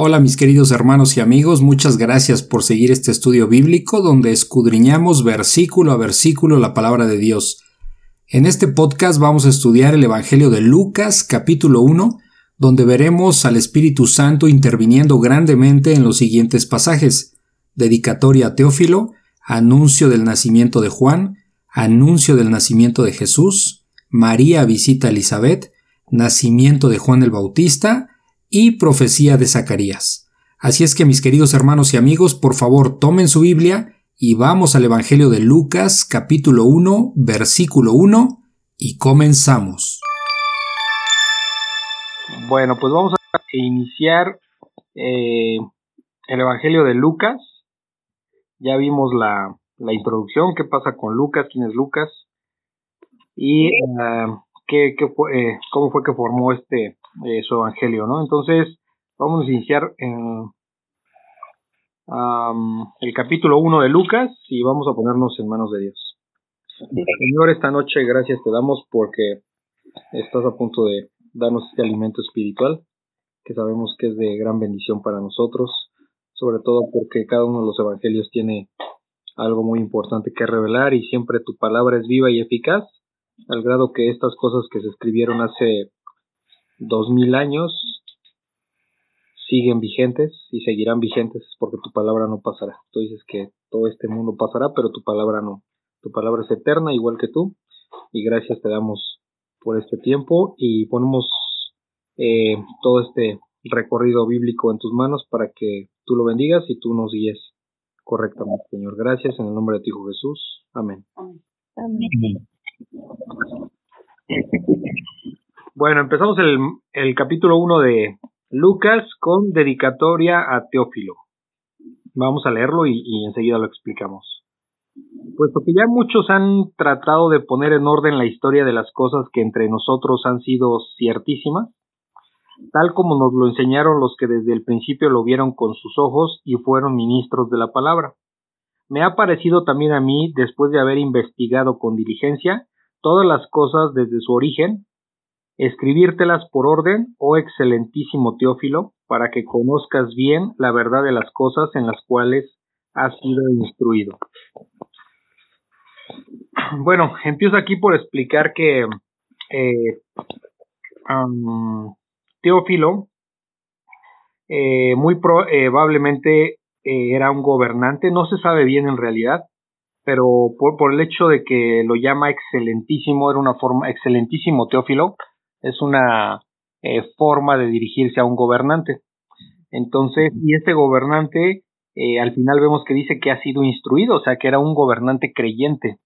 Hola mis queridos hermanos y amigos, muchas gracias por seguir este estudio bíblico donde escudriñamos versículo a versículo la palabra de Dios. En este podcast vamos a estudiar el Evangelio de Lucas capítulo 1, donde veremos al Espíritu Santo interviniendo grandemente en los siguientes pasajes. Dedicatoria a Teófilo, anuncio del nacimiento de Juan, anuncio del nacimiento de Jesús, María visita a Elizabeth, nacimiento de Juan el Bautista, y profecía de Zacarías. Así es que mis queridos hermanos y amigos, por favor tomen su Biblia y vamos al Evangelio de Lucas capítulo 1 versículo 1 y comenzamos. Bueno, pues vamos a iniciar eh, el Evangelio de Lucas. Ya vimos la, introducción, qué pasa con Lucas, quién es Lucas y fue, eh, cómo fue que formó este su evangelio, ¿no? Entonces, vamos a iniciar en el capítulo 1 de Lucas y vamos a ponernos en manos de Dios. Señor, esta noche gracias te damos porque estás a punto de darnos este alimento espiritual que sabemos que es de gran bendición para nosotros, sobre todo porque cada uno de los evangelios tiene algo muy importante que revelar y siempre tu palabra es viva y eficaz, al grado que estas cosas que se escribieron hace dos mil años siguen vigentes y seguirán vigentes porque tu palabra no pasará. Tú dices que todo este mundo pasará, pero tu palabra no. Tu palabra es eterna, igual que tú. Y gracias te damos por este tiempo y ponemos eh, todo este recorrido bíblico en tus manos para que tú lo bendigas y tú nos guíes correctamente, Señor. Gracias en el nombre de tu Hijo Jesús. Amén. Amén. Bueno, empezamos el, capítulo 1 de Lucas con dedicatoria a Teófilo. Vamos a leerlo y, y, enseguida lo explicamos. Puesto que ya muchos han tratado de poner en orden la historia de las cosas que entre nosotros han sido ciertísimas, tal como nos lo enseñaron los que desde el principio lo vieron con sus ojos y fueron ministros de la palabra. Me ha parecido también a mí, después de haber investigado con diligencia todas las cosas desde su origen, escribírtelas por orden, oh excelentísimo Teófilo, para que conozcas bien la verdad de las cosas en las cuales has sido instruido. Bueno, empiezo aquí por explicar que eh, Teófilo eh, muy probablemente eh, era un gobernante, no se sabe bien en realidad, pero por, por, el hecho de que lo llama excelentísimo, era una forma, excelentísimo Teófilo, es una eh, forma de dirigirse a un gobernante. Entonces, y este gobernante, eh, al final vemos que dice que ha sido instruido, o sea, que era un gobernante creyente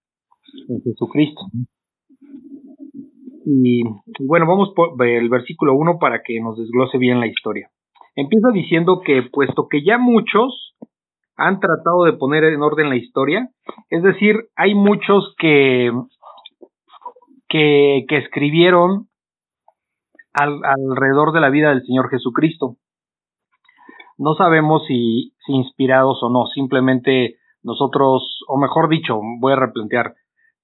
en Jesucristo. Y, bueno, vamos por el versículo 1 para que nos desglose bien la historia. Empieza diciendo que puesto que ya muchos han tratado de poner en orden la historia, es decir, hay muchos que, que, que escribieron alrededor de la vida del Señor Jesucristo. No sabemos si, inspirados o no, simplemente nosotros, o mejor dicho, voy a replantear,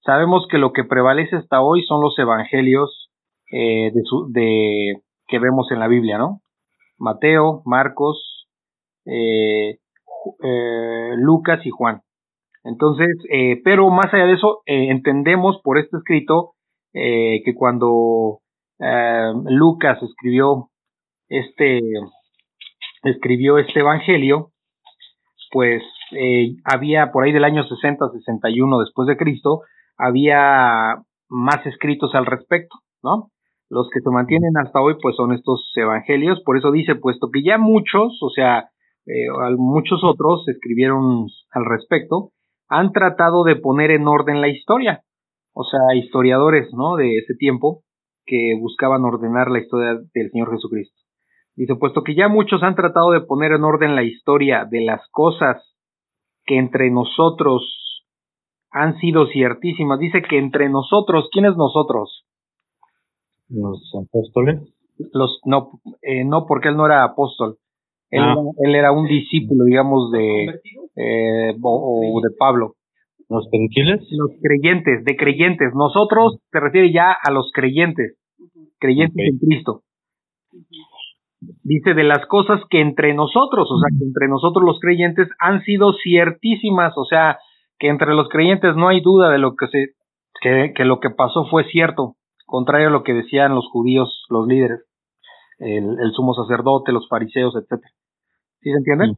sabemos que lo que prevalece hasta hoy son los evangelios eh, de, de, que vemos en la Biblia, ¿no? Mateo, Marcos, eh, eh, Lucas y Juan. Entonces, pero más allá de eso, entendemos por este escrito que cuando eh, Lucas escribió este escribió este evangelio, pues eh, había por ahí del año 60, 61 después de Cristo, había más escritos al respecto, ¿no? Los que se mantienen hasta hoy, pues son estos evangelios, por eso dice, puesto que ya muchos, o sea, eh, muchos otros escribieron al respecto, han tratado de poner en orden la historia, o sea, historiadores, ¿no? De ese tiempo, que buscaban ordenar la historia del Señor Jesucristo. Dice, puesto que ya muchos han tratado de poner en orden la historia de las cosas que entre nosotros han sido ciertísimas. Dice que entre nosotros, ¿quiénes nosotros? Los apóstoles. Los, no, eh, no, porque él no era apóstol. Él, ah. él era un discípulo, digamos, de, eh, o de Pablo. ¿Los gentiles? Los creyentes, de creyentes. Nosotros se refiere ya a los creyentes, creyentes en Cristo. dice de las cosas que entre nosotros, o sea, que entre nosotros los creyentes han sido ciertísimas, o sea, que entre los creyentes no hay duda de lo que se que, que lo que pasó fue cierto, contrario a lo que decían los judíos, los líderes, el, el sumo sacerdote, los fariseos, etcétera. ¿Sí se entiende?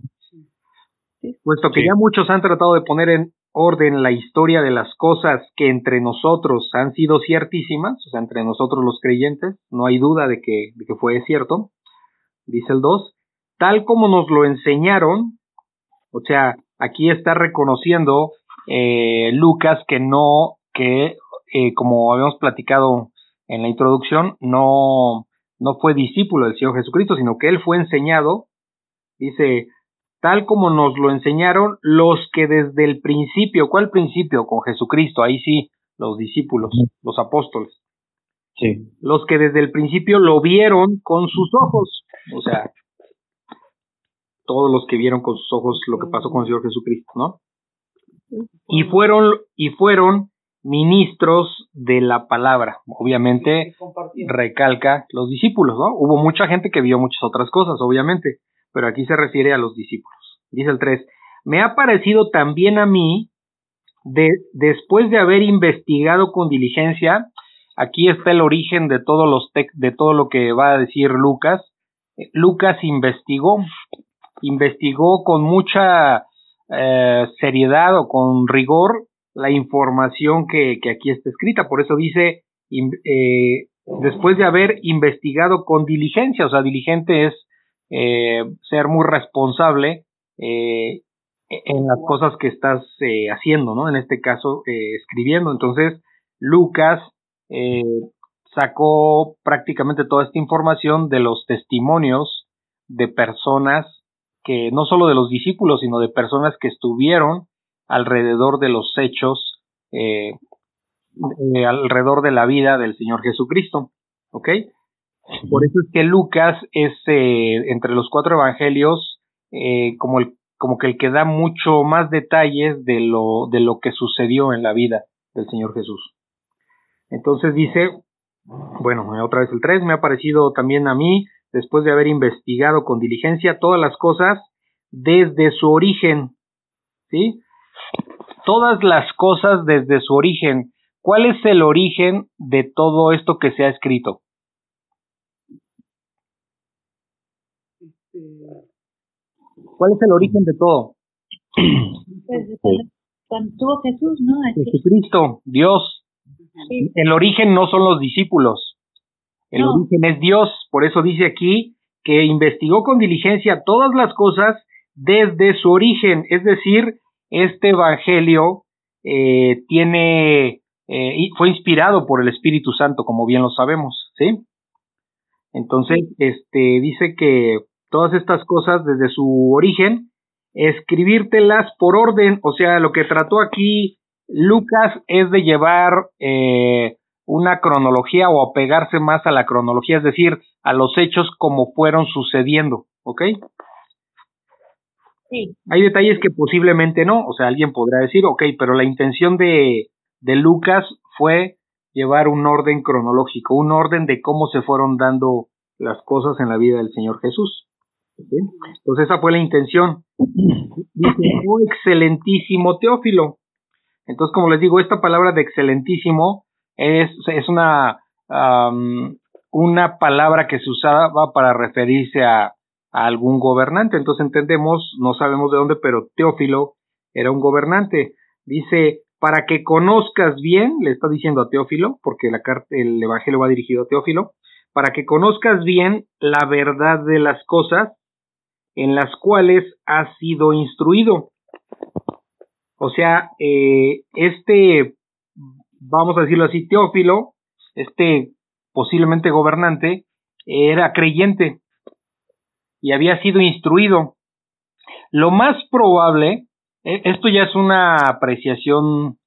Sí. Puesto que ya muchos han tratado de poner en orden la historia de las cosas que entre nosotros han sido ciertísimas, o sea, entre nosotros los creyentes, no hay duda de que, que fue cierto, dice el 2, tal como nos lo enseñaron, o sea, aquí está reconociendo eh, Lucas que no, que eh, como habíamos platicado en la introducción, no, no fue discípulo del Señor Jesucristo, sino que él fue enseñado, dice, tal como nos lo enseñaron los que desde el principio, ¿cuál principio? Con Jesucristo, ahí sí, los discípulos, los apóstoles. Sí. Los que desde el principio lo vieron con sus ojos, o sea, todos los que vieron con sus ojos lo que pasó con el Señor Jesucristo, ¿no? Y fueron, y fueron ministros de la palabra. Obviamente recalca los discípulos, ¿no? Hubo mucha gente que vio muchas otras cosas, obviamente, pero aquí se refiere a los discípulos. Dice el 3, me ha parecido también a mí, de, después de haber investigado con diligencia, aquí está el origen de todos los de todo lo que va a decir Lucas. Lucas investigó, investigó con mucha eh, seriedad o con rigor la información que, que, aquí está escrita. Por eso dice, eh, después de haber investigado con diligencia, o sea, diligente es eh, ser muy responsable eh, en las cosas que estás eh, haciendo, ¿no? En este caso, escribiendo. Entonces, Lucas sacó prácticamente toda esta información de los testimonios de personas que, no solo de los discípulos, sino de personas que estuvieron alrededor de los hechos, alrededor de la vida del Señor Jesucristo. ¿Ok? Por eso es que Lucas es, eh, entre los cuatro evangelios, eh, como, el, como que el que da mucho más detalles de lo, de lo que sucedió en la vida del Señor Jesús. Entonces dice, bueno, otra vez el 3, me ha parecido también a mí, después de haber investigado con diligencia todas las cosas desde su origen, ¿sí? Todas las cosas desde su origen. ¿Cuál es el origen de todo esto que se ha escrito? ¿Cuál es el origen de todo? Pues cuando tuvo Jesús, ¿no? Jesucristo, Dios. Sí. El origen no son los discípulos. El No. origen es Dios. Por eso dice aquí que investigó con diligencia todas las cosas desde su origen. Es decir, este evangelio eh, tiene eh, fue inspirado por el Espíritu Santo, como bien lo sabemos, ¿sí? Entonces, este dice que todas estas cosas desde su origen, escribírtelas por orden, o sea, lo que trató aquí Lucas es de llevar eh, una cronología o apegarse más a la cronología, es decir, a los hechos como fueron sucediendo, ¿ok? Sí. Hay detalles que posiblemente no, o sea, alguien podrá decir, ok, pero la intención de, de Lucas fue llevar un orden cronológico, un orden de cómo se fueron dando las cosas en la vida del Señor Jesús. Entonces esa fue la intención. Dice, oh excelentísimo Teófilo. Entonces, como les digo, esta palabra de excelentísimo es, es una, una palabra que se usaba para referirse a, a algún gobernante. Entonces entendemos, no sabemos de dónde, pero Teófilo era un gobernante. Dice, para que conozcas bien, le está diciendo a Teófilo, porque la carta, el evangelio va dirigido a Teófilo, para que conozcas bien la verdad de las cosas en las cuales has sido instruido. O sea, eh, este, vamos a decirlo así, Teófilo, este posiblemente gobernante, era creyente y había sido instruido. Lo más probable, eh, esto ya es una apreciación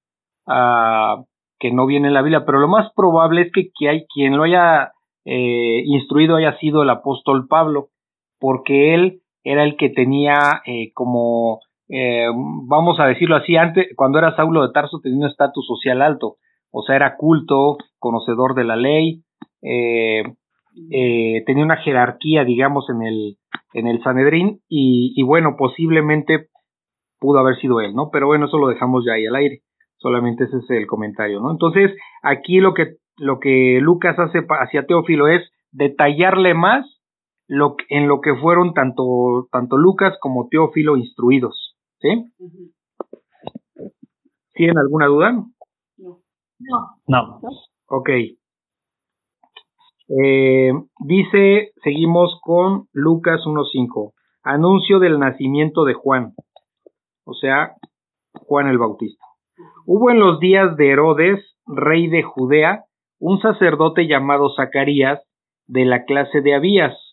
uh, que no viene en la Biblia, pero lo más probable es que, que hay quien lo haya eh, instruido haya sido el apóstol Pablo, porque él era el que tenía eh, como, eh, vamos a decirlo así, antes, cuando era Saulo de Tarso tenía un estatus social alto, o sea, era culto, conocedor de la ley, eh, eh, tenía una jerarquía, digamos, en el, en el Sanedrín y, y, bueno, posiblemente pudo haber sido él, ¿no? Pero bueno, eso lo dejamos ya ahí al aire. Solamente ese es el comentario, ¿no? Entonces, aquí lo que, lo que Lucas hace hacia Teófilo es detallarle más lo, en lo que fueron tanto, tanto Lucas como Teófilo instruidos, ¿sí? ¿Tienen alguna duda? No. No. Ok. Eh, dice, seguimos con Lucas 1.5. Anuncio del nacimiento de Juan. O sea, Juan el Bautista. Hubo en los días de Herodes, rey de Judea, un sacerdote llamado Zacarías, de la clase de Abías.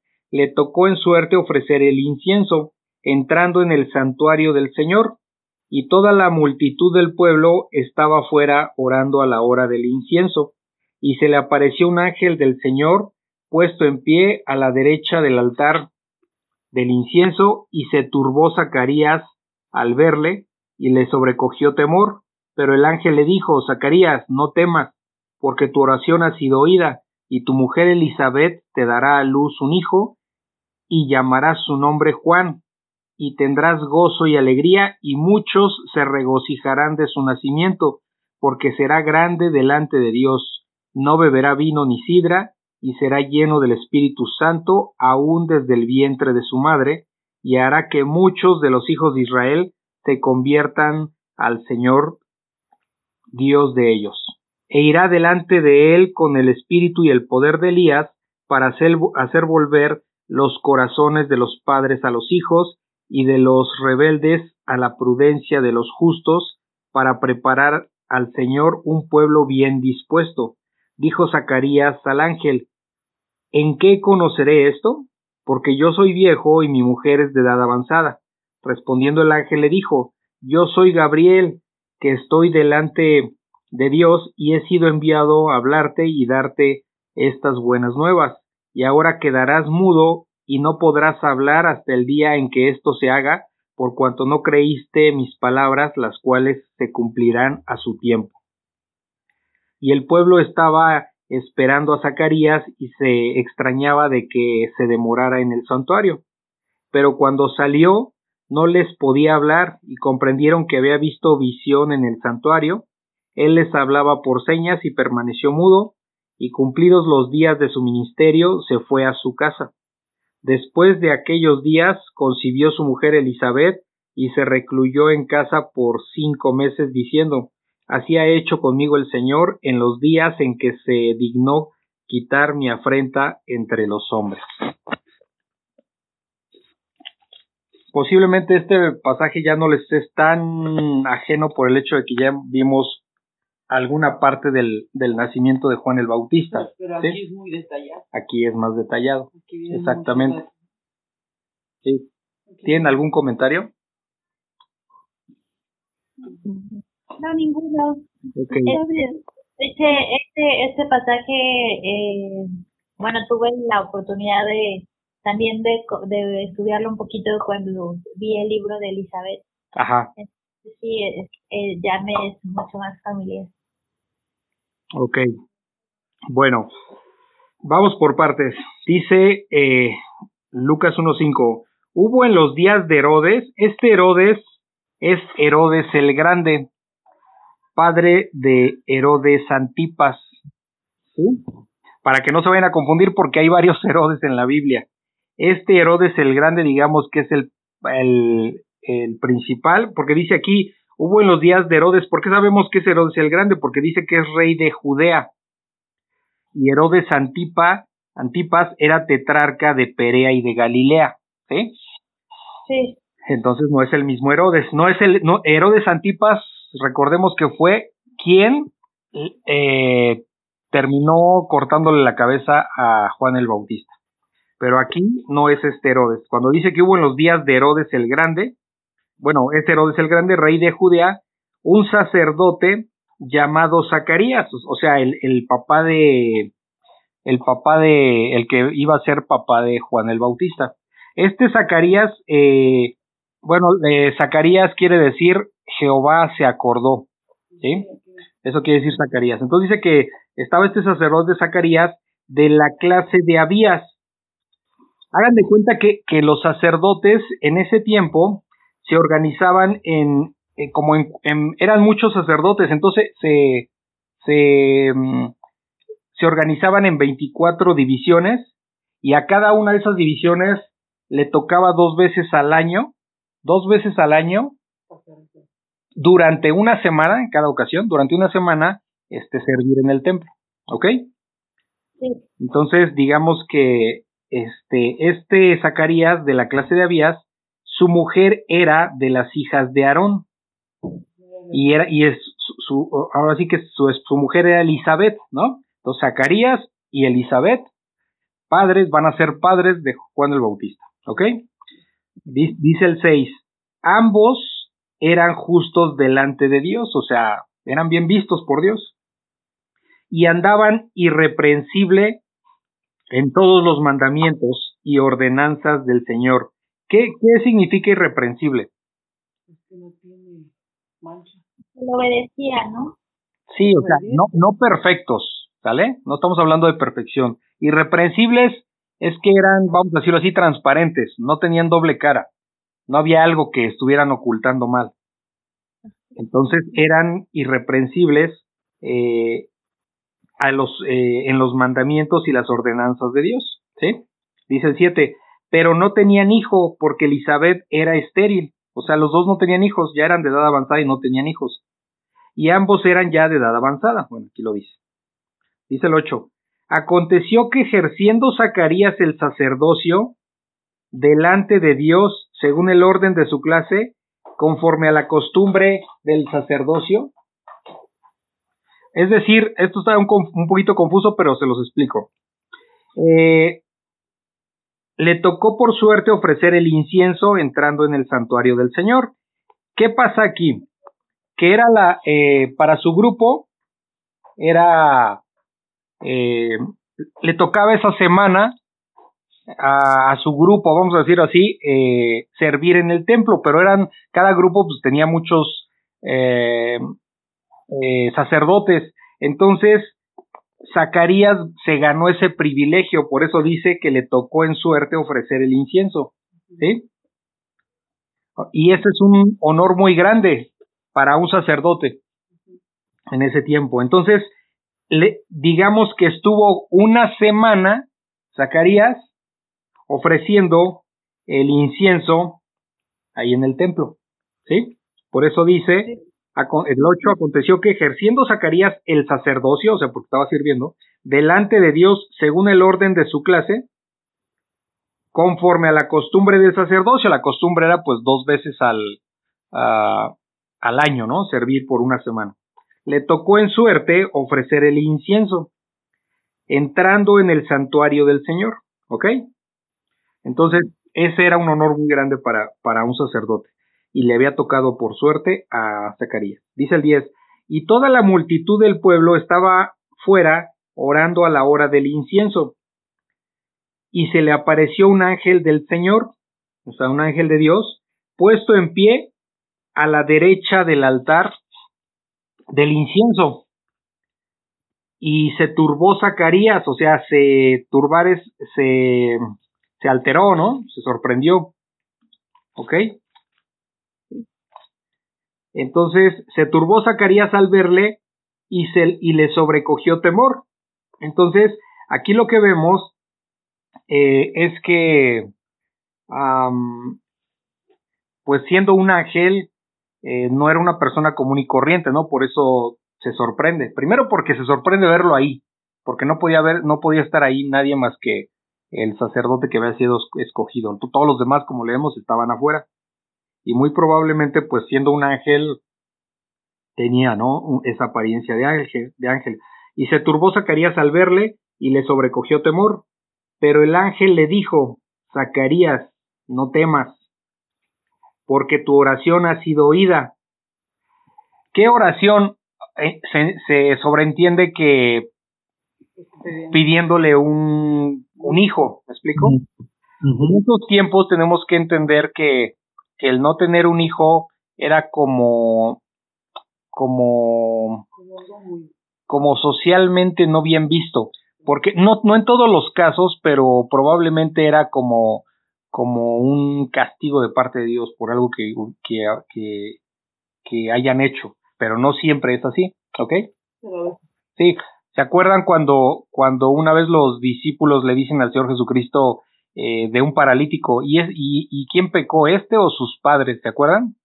le tocó en suerte ofrecer el incienso, entrando en el santuario del Señor, y toda la multitud del pueblo estaba fuera orando a la hora del incienso, y se le apareció un ángel del Señor puesto en pie a la derecha del altar del incienso, y se turbó Zacarías al verle, y le sobrecogió temor, pero el ángel le dijo, Zacarías, no temas, porque tu oración ha sido oída, y tu mujer Elizabeth te dará a luz un hijo, y llamarás su nombre Juan, y tendrás gozo y alegría, y muchos se regocijarán de su nacimiento, porque será grande delante de Dios. No beberá vino ni sidra, y será lleno del Espíritu Santo aún desde el vientre de su madre, y hará que muchos de los hijos de Israel se conviertan al Señor Dios de ellos. E irá delante de él con el espíritu y el poder de Elías para hacer, hacer volver los corazones de los padres a los hijos y de los rebeldes a la prudencia de los justos, para preparar al Señor un pueblo bien dispuesto. Dijo Zacarías al ángel, ¿En qué conoceré esto? Porque yo soy viejo y mi mujer es de edad avanzada. Respondiendo el ángel le dijo, Yo soy Gabriel, que estoy delante de Dios y he sido enviado a hablarte y darte estas buenas nuevas. Y ahora quedarás mudo y no podrás hablar hasta el día en que esto se haga, por cuanto no creíste mis palabras, las cuales se cumplirán a su tiempo. Y el pueblo estaba esperando a Zacarías y se extrañaba de que se demorara en el santuario. Pero cuando salió, no les podía hablar y comprendieron que había visto visión en el santuario. Él les hablaba por señas y permaneció mudo, y cumplidos los días de su ministerio, se fue a su casa. Después de aquellos días concibió su mujer Elizabeth y se recluyó en casa por cinco meses diciendo Así ha hecho conmigo el Señor en los días en que se dignó quitar mi afrenta entre los hombres. Posiblemente este pasaje ya no les es tan ajeno por el hecho de que ya vimos alguna parte del, del nacimiento de Juan el Bautista. Pero aquí es muy detallado. Aquí es más detallado. Exactamente. Sí. ¿Tienen algún comentario? No, ninguno. Ok. Está bien. Este, este, este pasaje, eh, bueno, tuve la oportunidad de también de, co- de estudiarlo un poquito cuando vi el libro de Elizabeth. Ajá. Sí, eh, ya me es mucho más familiar. Ok. Bueno, vamos por partes. Dice eh, Lucas 1.5. Hubo en los días de Herodes, este Herodes es Herodes el Grande, padre de Herodes Antipas. ¿Sí? Para que no se vayan a confundir porque hay varios Herodes en la Biblia. Este Herodes el Grande, digamos que es el, el, el principal, porque dice aquí, hubo en los días de Herodes, ¿por qué sabemos que es Herodes el Grande? Porque dice que es rey de Judea. Y Herodes Antipa, Antipas era tetrarca de Perea y de Galilea. ¿sí? Sí, Entonces no es el mismo Herodes. No es el no, Herodes Antipas, recordemos que fue quien eh, terminó cortándole la cabeza a Juan el Bautista. pero aquí no es este Herodes. Cuando dice que hubo en los días de Herodes el Grande, bueno, es Herodes el Grande, rey de Judea, un sacerdote llamado Zacarías, o sea, el, el papá de, el papá de, el que iba a ser papá de Juan el Bautista. Este Zacarías, eh, bueno, eh, Zacarías quiere decir Jehová se acordó, ¿sí? Eso quiere decir Zacarías. Entonces dice que estaba este sacerdote Zacarías de la clase de Abías. Hagan de cuenta que, que los sacerdotes en ese tiempo se organizaban en, eh, como en, eran muchos sacerdotes, entonces se, se, mm, se organizaban en 24 divisiones y a cada una de esas divisiones le tocaba dos veces al año, dos veces al año, durante una semana, en cada ocasión, durante una semana, este, servir en el templo, ¿ok? Entonces, digamos que este, este Zacarías de la clase de Abías, su mujer era de las hijas de Aarón. Y era, y es su, ahora sí que su, su mujer era Elizabeth, ¿no? Entonces, Zacarías y Elizabeth, padres, van a ser padres de Juan el Bautista, ¿ok? Dice el 6, ambos eran justos delante de Dios, o sea, eran bien vistos por Dios, y andaban irreprensible en todos los mandamientos y ordenanzas del Señor. ¿Qué, qué significa irreprensible? Es que no tiene mancha. Lo obedecía, ¿no? Sí, o sea, no, no perfectos, ¿sale? No estamos hablando de perfección. Irreprensibles es que eran, vamos a decirlo así, transparentes, no tenían doble cara, no había algo que estuvieran ocultando mal. Entonces eran irreprensibles eh, a los, eh, en los mandamientos y las ordenanzas de Dios. ¿sí? Dice el 7, pero no tenían hijo porque Elizabeth era estéril. O sea, los dos no tenían hijos, ya eran de edad avanzada y no tenían hijos. Y ambos eran ya de edad avanzada. Bueno, aquí lo dice. Dice el 8. Aconteció que ejerciendo Zacarías el sacerdocio delante de Dios, según el orden de su clase, conforme a la costumbre del sacerdocio. Es decir, esto está un, poquito confuso, pero se los explico. Eh, le tocó por suerte ofrecer el incienso entrando en el santuario del Señor. ¿Qué pasa aquí? Que era la, eh, para su grupo, era, eh, le tocaba esa semana a, su grupo, vamos a decir así, eh, servir en el templo, pero eran, cada grupo pues tenía muchos sacerdotes. Entonces, Zacarías se ganó ese privilegio, por eso dice que le tocó en suerte ofrecer el incienso. ¿sí? Y ese es un honor muy grande para un sacerdote en ese tiempo. Entonces, le, digamos que estuvo una semana Zacarías ofreciendo el incienso ahí en el templo. ¿Sí? Por eso dice el 8 aconteció que ejerciendo Zacarías el sacerdocio, o sea, porque estaba sirviendo, delante de Dios según el orden de su clase, conforme a la costumbre del sacerdocio, la costumbre era pues dos veces al, al año, ¿no? Servir por una semana. Le tocó en suerte ofrecer el incienso, entrando en el santuario del Señor, ¿ok? Entonces, ese era un honor muy grande para, para un sacerdote y le había tocado por suerte a Zacarías. Dice el 10, y toda la multitud del pueblo estaba fuera orando a la hora del incienso. Y se le apareció un ángel del Señor, o sea, un ángel de Dios, puesto en pie a la derecha del altar del incienso. Y se turbó Zacarías, o sea, se turbar se, se alteró, ¿no? Se sorprendió. ¿Ok? Entonces se turbó Zacarías al verle y, se, y le sobrecogió temor. Entonces, aquí lo que vemos eh, es que, pues siendo un ángel, eh, no era una persona común y corriente, ¿no? Por eso se sorprende. Primero porque se sorprende verlo ahí, porque no podía ver, no podía estar ahí nadie más que el sacerdote que había sido escogido. Todos los demás, como leemos, estaban afuera y muy probablemente pues siendo un ángel tenía, ¿no? Esa apariencia de ángel, de ángel. Y se turbó Zacarías al verle y le sobrecogió temor. Pero el ángel le dijo, Zacarías, no temas, porque tu oración ha sido oída. ¿Qué oración eh, se, sobreentiende que pidiéndole un, un hijo? ¿Me explico? En estos tiempos tenemos que entender que, que el no tener un hijo era como como como socialmente no bien visto. Porque no no en todos los casos pero probablemente era como como un castigo de parte de Dios por algo que que, que, hayan hecho. Pero no siempre es así ¿ok? sí. Se acuerdan cuando cuando una vez los discípulos le dicen al Señor Jesucristo eh, de un paralítico y es y, y quién pecó este o sus padres ¿se acuerdan?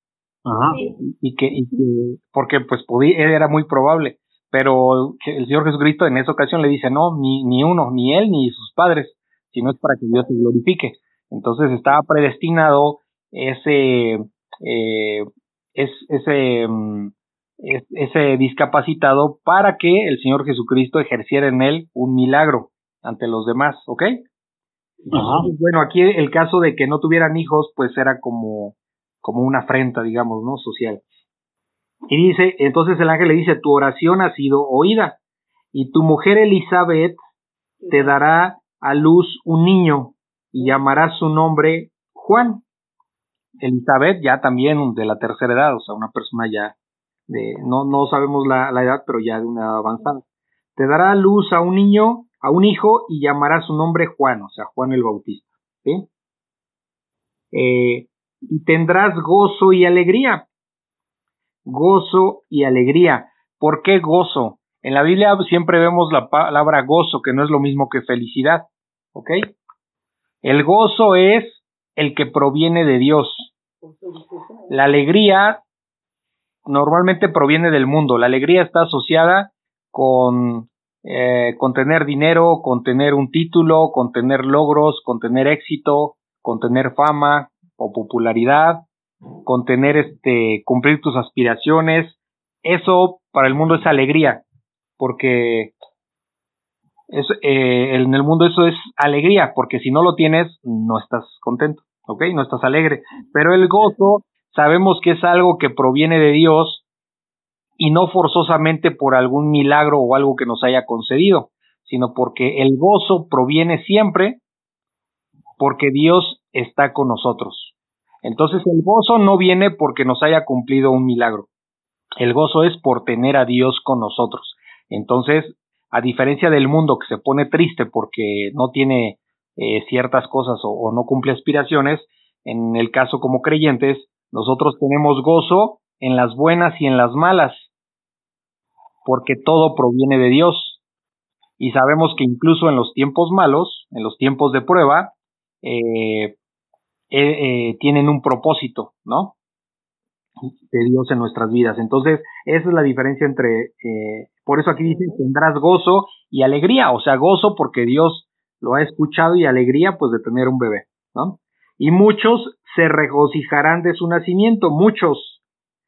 Ajá. Y, que, y que porque pues podía, era muy probable pero el Señor Jesucristo en esa ocasión le dice no ni ni uno ni él ni sus padres sino es para que Dios se glorifique entonces estaba predestinado ese eh, es, ese mm, ese discapacitado para que el Señor Jesucristo ejerciera en él un milagro ante los demás, ¿ok? Bueno, aquí el caso de que no tuvieran hijos, pues era como, como una afrenta, digamos, ¿no? Social. Y dice, entonces el ángel le dice, tu oración ha sido oída, y tu mujer Elizabeth te dará a luz un niño, y llamará su nombre Juan. Elizabeth ya también de la tercera edad, o sea, una persona ya de, no, no sabemos la, la edad, pero ya de una edad avanzada. Te dará a luz a un niño a un hijo y llamará su nombre Juan, o sea, Juan el Bautista. ¿sí? Eh, y tendrás gozo y alegría. Gozo y alegría. ¿Por qué gozo? En la Biblia siempre vemos la palabra gozo, que no es lo mismo que felicidad. ¿Ok? El gozo es el que proviene de Dios. La alegría normalmente proviene del mundo. La alegría está asociada con eh, con tener dinero, con tener un título, con tener logros, con tener éxito, con tener fama o popularidad, con tener este, cumplir tus aspiraciones. Eso para el mundo es alegría, porque es, eh, en el mundo eso es alegría, porque si no lo tienes, no estás contento, ¿ok? No estás alegre. Pero el gozo sabemos que es algo que proviene de Dios y no forzosamente por algún milagro o algo que nos haya concedido, sino porque el gozo proviene siempre porque Dios está con nosotros. Entonces el gozo no viene porque nos haya cumplido un milagro. El gozo es por tener a Dios con nosotros. Entonces, a diferencia del mundo que se pone triste porque no tiene eh, ciertas cosas o, o no cumple aspiraciones, en el caso como creyentes, nosotros tenemos gozo en las buenas y en las malas, porque todo proviene de Dios. Y sabemos que incluso en los tiempos malos, en los tiempos de prueba, eh, eh, eh, tienen un propósito, ¿no? De Dios en nuestras vidas. Entonces, esa es la diferencia entre, por eso aquí dice, tendrás gozo y alegría, o sea, gozo porque Dios lo ha escuchado y alegría pues de tener un bebé, ¿no? Y muchos se regocijarán de su nacimiento, muchos.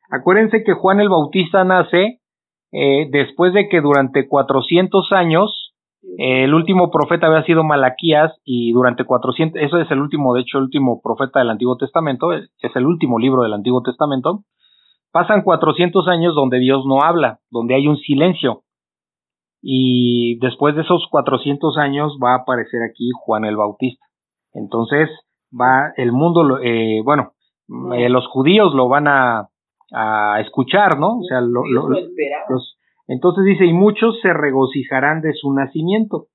Acuérdense que Juan el Bautista nace eh, después de que durante 400 años eh, el último profeta había sido Malaquías y durante 400, eso es el último, de hecho, el último profeta del Antiguo Testamento, es el último libro del Antiguo Testamento, pasan 400 años donde Dios no habla, donde hay un silencio. Y después de esos 400 años va a aparecer aquí Juan el Bautista. Entonces va el mundo, eh, bueno, los judíos lo van a, a escuchar, ¿no? O sea, lo, los, entonces dice, y muchos se regocijarán de su nacimiento.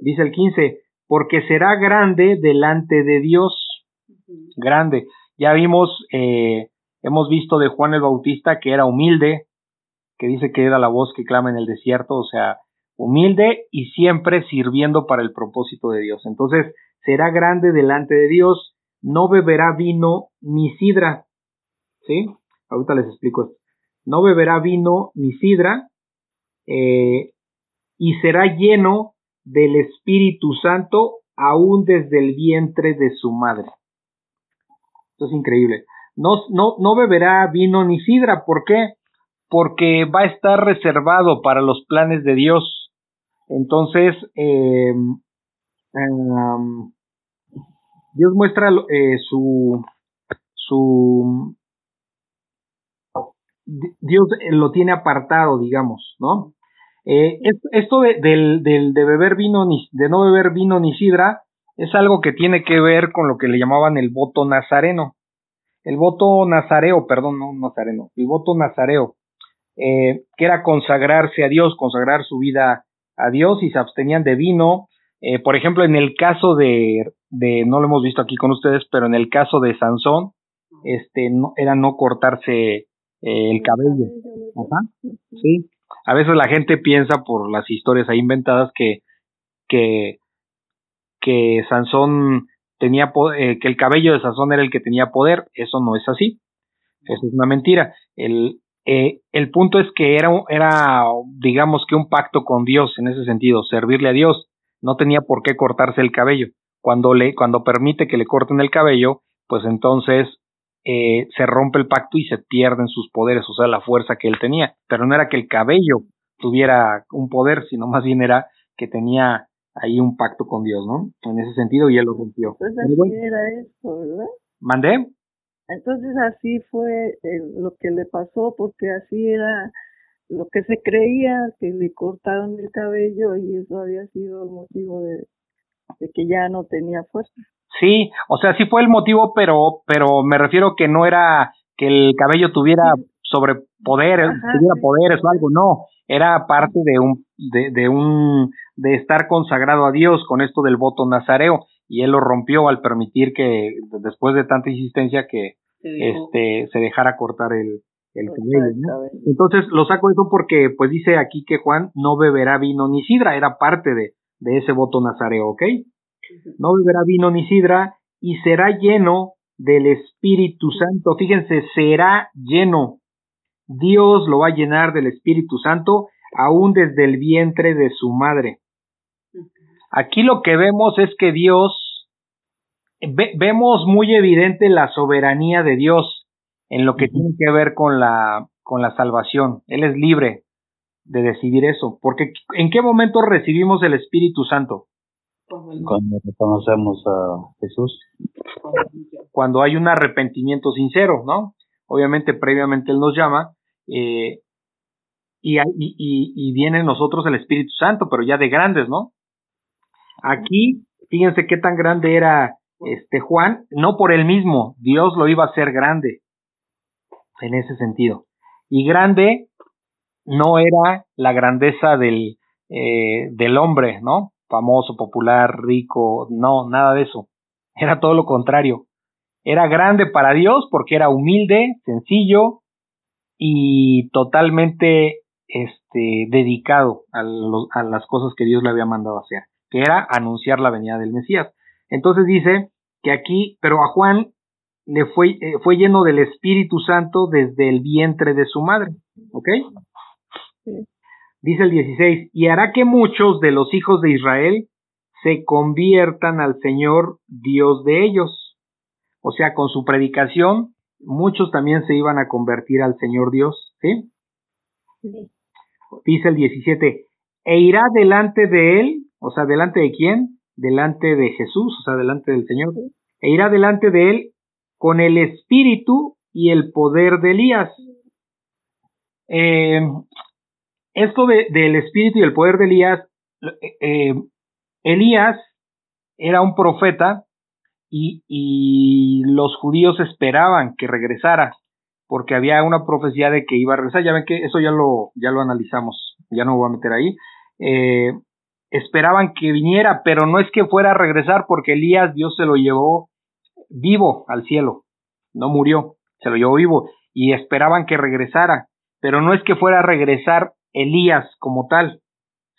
Dice el 15, porque será grande delante de Dios. Grande. Ya vimos, eh, hemos visto de Juan el Bautista que era humilde, que dice que era la voz que clama en el desierto, o sea, humilde y siempre sirviendo para el propósito de Dios. Entonces, será grande delante de Dios, no beberá vino ni sidra, ¿sí? Ahorita les explico esto. No beberá vino ni sidra, eh, y será lleno del Espíritu Santo aún desde el vientre de su madre. Esto es increíble. No, no, no beberá vino ni sidra. ¿Por qué? Porque va a estar reservado para los planes de Dios. Entonces, em, Dios muestra eh, su, su, Dios lo tiene apartado, digamos, ¿no? Eh, esto de, del, del, de beber vino ni, de no beber vino ni sidra es algo que tiene que ver con lo que le llamaban el voto nazareno. El voto nazareo, perdón, no nazareno, el voto nazareo, eh, que era consagrarse a Dios, consagrar su vida a Dios y se abstenían de vino. Eh, por ejemplo, en el caso de, de, no lo hemos visto aquí con ustedes, pero en el caso de Sansón, este, no, era no cortarse eh, el cabello. Ajá, sí a veces la gente piensa por las historias ahí inventadas que, que, que Sansón tenía eh, que el cabello de Sansón era el que tenía poder, eso no es así, eso es una mentira. El, eh, el punto es que era, era, digamos que un pacto con Dios en ese sentido, servirle a Dios, no tenía por qué cortarse el cabello. Cuando le, cuando permite que le corten el cabello, pues entonces eh, se rompe el pacto y se pierden sus poderes, o sea, la fuerza que él tenía. Pero no era que el cabello tuviera un poder, sino más bien era que tenía ahí un pacto con Dios, ¿no? En ese sentido, y él lo rompió. Entonces así era eso, ¿verdad? ¿Mandé? Entonces así fue eh, lo que le pasó, porque así era lo que se creía, que le cortaron el cabello y eso había sido el motivo de que ya no tenía fuerza. Sí, o sea, sí fue el motivo, pero, pero me refiero que no era que el cabello tuviera sobre poder, tuviera poderes o algo, no, era parte de un, de, de un, de estar consagrado a Dios con esto del voto nazareo, y él lo rompió al permitir que, después de tanta insistencia, que este se dejara cortar el, el cabello. Entonces lo saco eso porque pues dice aquí que Juan no beberá vino ni sidra, era parte de, de ese voto nazareo, ¿ok? No beberá vino ni sidra, y será lleno del Espíritu Santo. Fíjense, será lleno. Dios lo va a llenar del Espíritu Santo aún desde el vientre de su madre. Aquí lo que vemos es que Dios, vemos muy evidente la soberanía de Dios en lo que tiene que ver con la, con la salvación. Él es libre de decidir eso, porque ¿en qué momento recibimos el Espíritu Santo? Cuando reconocemos a Jesús. Cuando hay un arrepentimiento sincero, ¿no? Obviamente previamente Él nos llama eh, y, y, y, viene en nosotros el Espíritu Santo, pero ya de grandes, ¿no? Aquí, fíjense qué tan grande era este Juan, no por él mismo, Dios lo iba a hacer grande en ese sentido. Y grande no era la grandeza del, eh, del hombre, ¿no? Famoso, popular, rico, no, nada de eso. Era todo lo contrario. Era grande para Dios porque era humilde, sencillo y totalmente este, dedicado a, a las cosas que Dios le había mandado hacer, que era anunciar la venida del Mesías. Entonces dice que aquí, pero a Juan le fue, eh, fue lleno del Espíritu Santo desde el vientre de su madre, ¿ok? Dice el 16, y hará que muchos de los hijos de Israel se conviertan al Señor Dios de ellos. O sea, con su predicación, muchos también se iban a convertir al Señor Dios, ¿sí? Dice el 17, e irá delante de él, o sea, delante de quién? Delante de Jesús, o sea, delante del Señor. E irá delante de él con el espíritu y el poder de Elías. Eh, esto de, del espíritu y el poder de Elías, eh, eh, Elías era un profeta y, y, los judíos esperaban que regresara porque había una profecía de que iba a regresar. Ya ven que eso ya lo, ya lo analizamos, ya no me voy a meter ahí. Eh, esperaban que viniera, pero no es que fuera a regresar porque Elías Dios se lo llevó vivo al cielo, no murió, se lo llevó vivo y esperaban que regresara, pero no es que fuera a regresar Elías como tal,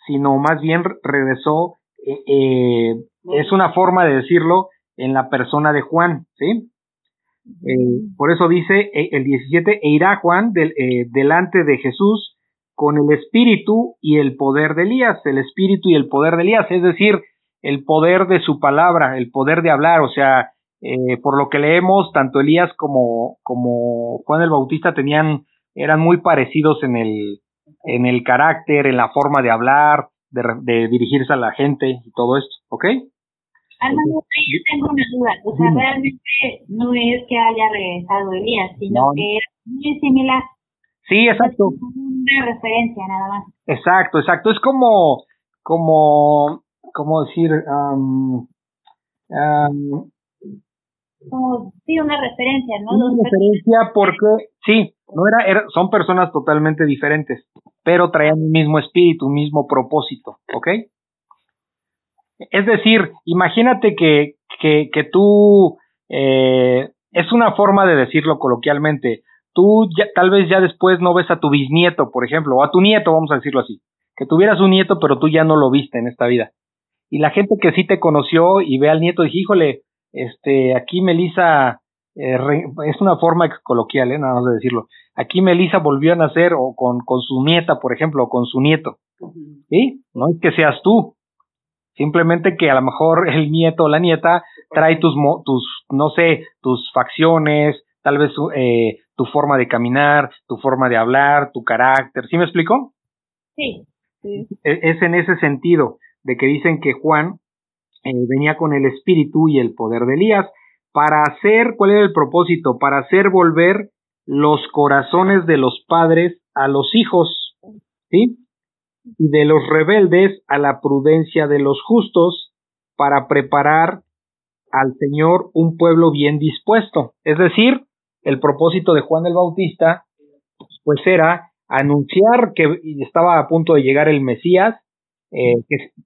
sino más bien regresó, eh, eh, es una forma de decirlo, en la persona de Juan, ¿sí? Eh, por eso dice el 17, e irá Juan delante de Jesús con el espíritu y el poder de Elías, el espíritu y el poder de Elías, es decir, el poder de su palabra, el poder de hablar, o sea, por lo que leemos, tanto Elías como, como Juan el Bautista tenían, eran muy parecidos en el, en el carácter, en la forma de hablar, de, dirigirse a la gente y todo esto, ¿ok? Armando, yo tengo una duda. O sea, realmente no es que haya regresado Elías, sino que era muy similar. Sí, exacto. Una referencia nada más. Exacto, exacto. Es como, como, ¿cómo decir? Um, como, sí, una referencia, ¿no? Una referencia porque, sí, no era, son personas totalmente diferentes, pero traían el mismo espíritu, un mismo propósito, ¿ok? Es decir, imagínate que, que, que tú, eh, es una forma de decirlo coloquialmente, tú ya, tal vez ya después no ves a tu bisnieto, por ejemplo, o a tu nieto, vamos a decirlo así, que tuvieras un nieto, pero tú ya no lo viste en esta vida. Y la gente que sí te conoció y ve al nieto, dije, híjole, este, aquí Melissa, eh, es una forma coloquial, ¿eh? nada más de decirlo. Aquí Melissa volvió a nacer o con, con su nieta, por ejemplo, o con su nieto. ¿Sí? No es que seas tú, Simplemente que a lo mejor el nieto o la nieta trae tus, tus no sé, tus facciones, tal vez eh, tu forma de caminar, tu forma de hablar, tu carácter. ¿Sí me explico? Sí. E, es en ese sentido de que dicen que Juan eh, venía con el espíritu y el poder de Elías para hacer, ¿cuál era el propósito? Para hacer volver los corazones de los padres a los hijos, ¿sí? y de los rebeldes a la prudencia de los justos para preparar al Señor un pueblo bien dispuesto. Es decir, el propósito de Juan el Bautista, pues era anunciar que estaba a punto de llegar el Mesías, eh,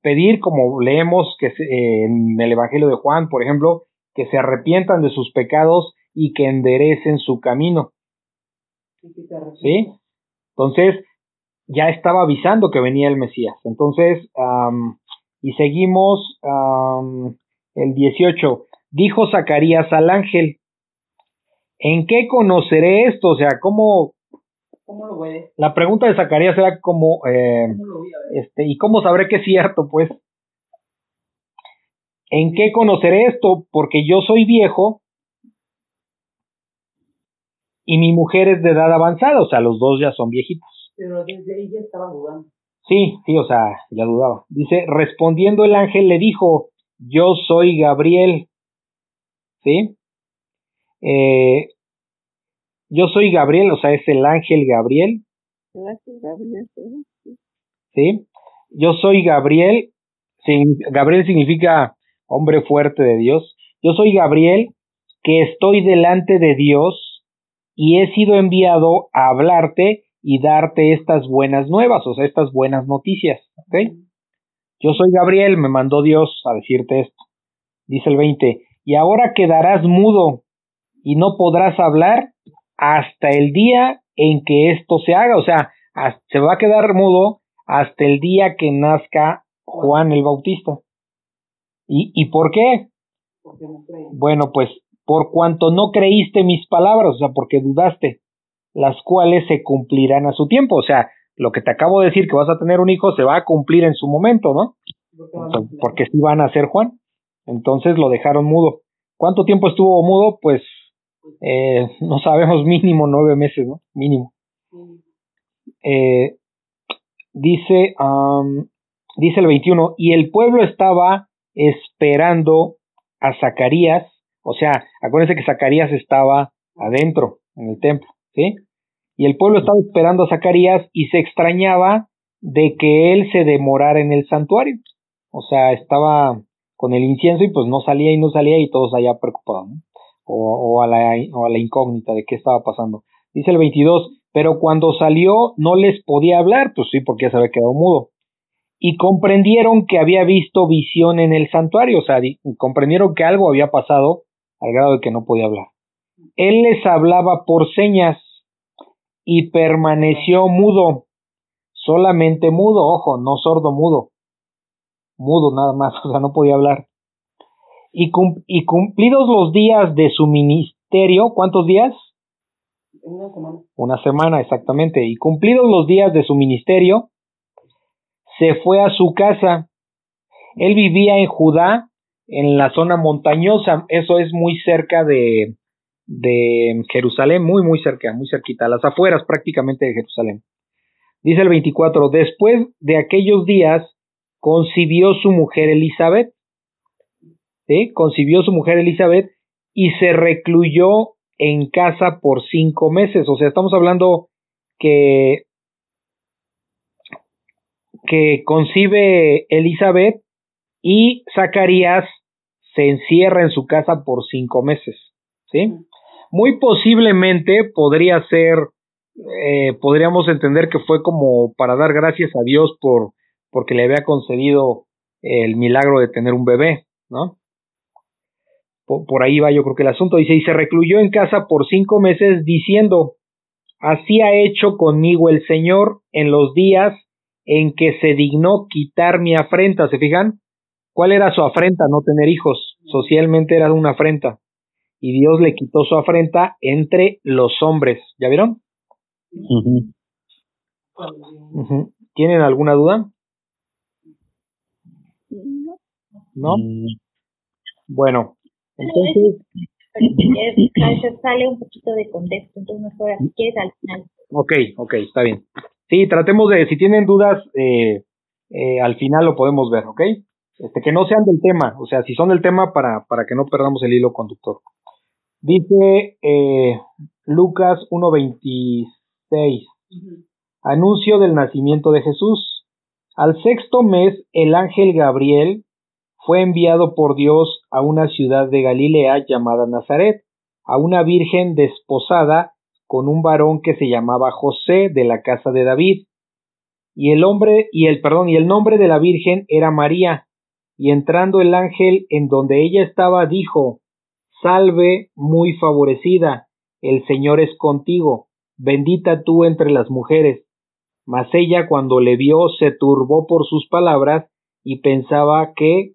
pedir, como leemos que en el Evangelio de Juan, por ejemplo, que se arrepientan de sus pecados y que enderecen su camino. ¿Sí? Entonces, ya estaba avisando que venía el Mesías. Entonces, y seguimos el 18. Dijo Zacarías al ángel, ¿en qué conoceré esto? O sea, ¿cómo... ¿Cómo lo voy La pregunta de Zacarías era como, eh, este, ¿y cómo sabré que es cierto? Pues, ¿en qué conoceré esto? Porque yo soy viejo y mi mujer es de edad avanzada, o sea, los dos ya son viejitos. Pero desde ahí ya estaba dudando. Sí, sí, o sea, ya dudaba. Dice, respondiendo el ángel le dijo, yo soy Gabriel. ¿Sí? Eh, yo soy Gabriel, o sea, es el ángel Gabriel. El ángel Gabriel, ¿sí? Yo soy Gabriel. Gabriel significa hombre fuerte de Dios. Yo soy Gabriel, que estoy delante de Dios y he sido enviado a hablarte y darte estas buenas nuevas, o sea, estas buenas noticias. ¿ok? Yo soy Gabriel, me mandó Dios a decirte esto. Dice el 20, y ahora quedarás mudo y no podrás hablar hasta el día en que esto se haga, o sea, se va a quedar mudo hasta el día que nazca Juan el Bautista. ¿Y, y por qué? bueno, pues por cuanto no creíste mis palabras, o sea, porque dudaste las cuales se cumplirán a su tiempo. O sea, lo que te acabo de decir que vas a tener un hijo se va a cumplir en su momento, ¿no? porque sí van a ser Juan. Entonces lo dejaron mudo. ¿Cuánto tiempo estuvo mudo? Pues eh, no sabemos, mínimo nueve meses, ¿no? Mínimo. Eh, dice, dice el 21, y el pueblo estaba esperando a Zacarías, o sea, acuérdense que Zacarías estaba adentro en el templo. ¿sí? Y el pueblo estaba esperando a Zacarías y se extrañaba de que él se demorara en el santuario. O sea, estaba con el incienso y pues no salía y no salía y todos allá preocupados, o, a la, o a la incógnita de qué estaba pasando. Dice el 22, pero cuando salió no les podía hablar, pues sí, porque ya se había quedado mudo. Y comprendieron que había visto visión en el santuario, o sea, comprendieron que algo había pasado al grado de que no podía hablar. Él les hablaba por señas y permaneció mudo, solamente mudo, ojo, no sordo mudo, mudo nada más, o sea, no podía hablar. Y, y cumplidos los días de su ministerio, ¿cuántos días? Una semana. Una semana, exactamente. Y cumplidos los días de su ministerio, se fue a su casa. Él vivía en Judá, en la zona montañosa, eso es muy cerca de, de Jerusalén, muy, muy cerca, muy cerquita, a las afueras prácticamente de Jerusalén. Dice el 24, después de aquellos días concibió su mujer Elizabeth ¿sí? Concibió su mujer Elizabeth y se recluyó en casa por cinco meses. O sea, estamos hablando que, que concibe Elizabeth y Zacarías se encierra en su casa por cinco meses. ¿sí? Muy posiblemente podría ser, eh, podríamos entender que fue como para dar gracias a Dios por porque le había concedido el milagro de tener un bebé, ¿no? Por, ahí va yo creo que el asunto. Dice, y se recluyó en casa por cinco meses diciendo, así ha hecho conmigo el Señor en los días en que se dignó quitar mi afrenta. ¿Se fijan? ¿Cuál era su afrenta? No tener hijos. Socialmente era una afrenta y Dios le quitó su afrenta entre los hombres. ¿Ya vieron? ¿Tienen alguna duda? ¿No? Mm. Bueno, entonces... sale un poquito de contexto, entonces mejor así quieres al final. Ok, ok, está bien. Sí, tratemos de, si tienen dudas, eh, eh, al final lo podemos ver, ¿ok? Este, que no sean del tema, o sea, si son del tema para, para que no perdamos el hilo conductor. Dice eh, Lucas 1.26, anuncio del nacimiento de Jesús. Al sexto mes, el ángel Gabriel fue enviado por Dios a una ciudad de Galilea llamada Nazaret, a una virgen desposada con un varón que se llamaba José de la casa de David. Y el hombre y el perdón y el nombre de la virgen era María. Y entrando el ángel en donde ella estaba dijo: Salve, muy favorecida, el Señor es contigo, bendita tú entre las mujeres. Mas ella cuando le vio se turbó por sus palabras y pensaba que,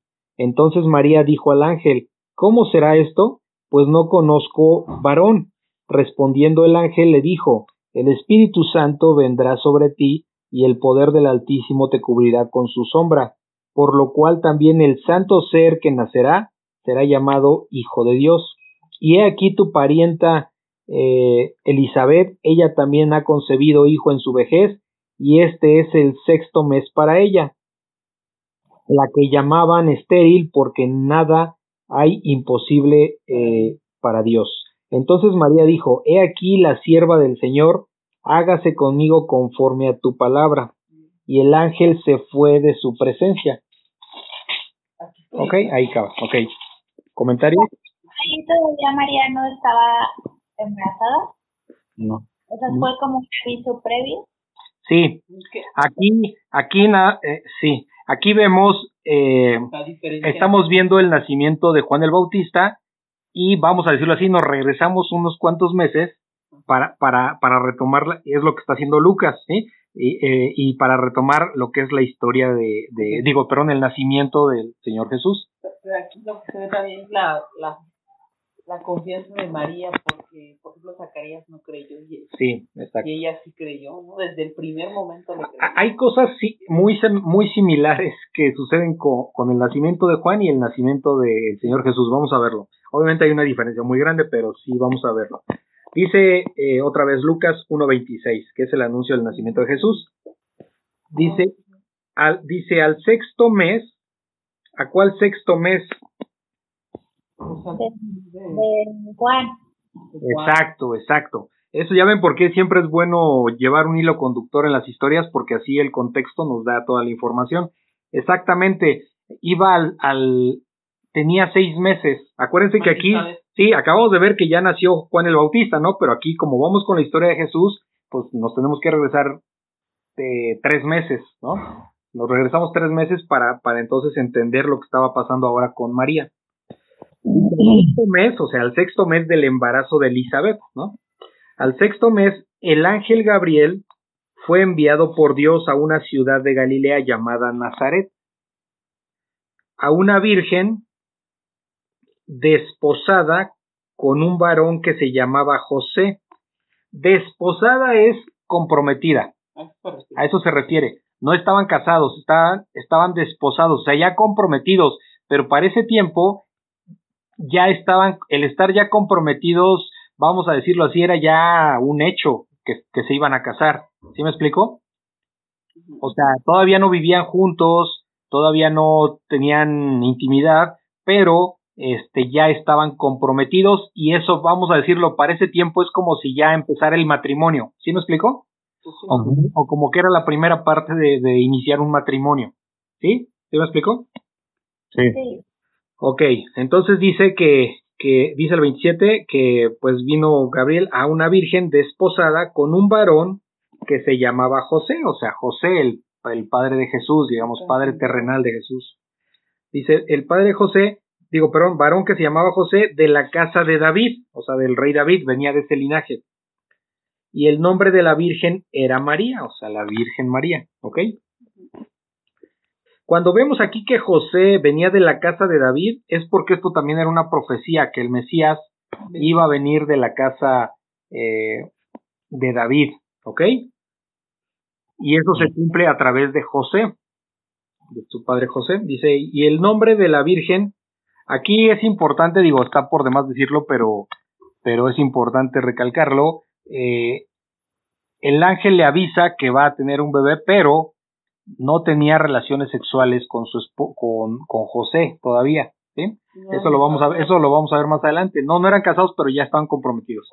Entonces María dijo al ángel, ¿Cómo será esto? Pues no conozco varón. Respondiendo el ángel le dijo, El Espíritu Santo vendrá sobre ti, y el poder del Altísimo te cubrirá con su sombra, por lo cual también el santo ser que nacerá será llamado Hijo de Dios. Y he aquí tu parienta eh, Elizabeth, ella también ha concebido hijo en su vejez, y este es el sexto mes para ella, la que llamaban estéril porque nada hay imposible eh, para Dios. Entonces María dijo, He aquí la sierva del Señor, hágase conmigo conforme a tu palabra. Y el ángel se fue de su presencia. Ok, ahí acaba. Ok. ¿Comentarios? ahí todavía María no estaba embarazada? No. O sea, fue como un aviso previo. Sí, aquí, aquí, na, eh, sí, aquí vemos, eh, estamos viendo el nacimiento de Juan el Bautista y vamos a decirlo así, nos regresamos unos cuantos meses para, para, para retomar, es lo que está haciendo Lucas, ¿sí? Y, eh, y para retomar lo que es la historia de, de, digo, perdón, el nacimiento del Señor Jesús. Pero aquí lo que se ve también la, la la confianza de María, porque, por ejemplo, Zacarías no creyó y, sí, exacto. y ella sí creyó, ¿no? Desde el primer momento le creyó. Hay cosas sí, muy, muy similares que suceden con, con el nacimiento de Juan y el nacimiento del Señor Jesús. Vamos a verlo. Obviamente hay una diferencia muy grande, pero sí vamos a verlo. Dice eh, otra vez Lucas 1.26, que es el anuncio del nacimiento de Jesús. Dice al, dice al sexto mes, ¿a cuál sexto mes? De, Juan. Exacto, exacto. Eso ya ven por qué siempre es bueno llevar un hilo conductor en las historias, porque así el contexto nos da toda la información. Exactamente, iba al, al tenía seis meses. Acuérdense que aquí, sí, acabamos de ver que ya nació Juan el Bautista, ¿no? Pero aquí, como vamos con la historia de Jesús, pues nos tenemos que regresar de tres meses, ¿no? Nos regresamos tres meses para, para entonces entender lo que estaba pasando ahora con María sexto mes, o sea, al sexto mes del embarazo de Elizabeth, ¿no? Al sexto mes, el ángel Gabriel fue enviado por Dios a una ciudad de Galilea llamada Nazaret, a una virgen desposada con un varón que se llamaba José. Desposada es comprometida. A eso se refiere. No estaban casados, estaban, estaban desposados, o sea, ya comprometidos, pero para ese tiempo ya estaban, el estar ya comprometidos, vamos a decirlo así, era ya un hecho que, que se iban a casar. ¿Sí me explico? O sea, todavía no vivían juntos, todavía no tenían intimidad, pero este ya estaban comprometidos y eso vamos a decirlo para ese tiempo es como si ya empezara el matrimonio ¿sí me explico? O, como que era la primera parte de, de, iniciar un matrimonio ¿sí? ¿sí me explico? Sí. Ok, entonces dice que, que dice el 27 que pues vino Gabriel a una virgen desposada con un varón que se llamaba José, o sea, José, el, el padre de Jesús, digamos, padre terrenal de Jesús. Dice, el padre José, digo, perdón, varón que se llamaba José de la casa de David, o sea, del rey David, venía de ese linaje. Y el nombre de la Virgen era María, o sea, la Virgen María, ¿ok? Cuando vemos aquí que José venía de la casa de David, es porque esto también era una profecía, que el Mesías iba a venir de la casa eh, de David, ¿ok? Y eso se cumple a través de José, de su padre José. Dice, y el nombre de la Virgen, aquí es importante, digo, está por demás decirlo, pero, pero es importante recalcarlo. Eh, el ángel le avisa que va a tener un bebé, pero no tenía relaciones sexuales con su con, con José todavía. ¿sí? eso lo vamos a eso lo vamos a ver más adelante. No, no eran casados, pero ya estaban comprometidos.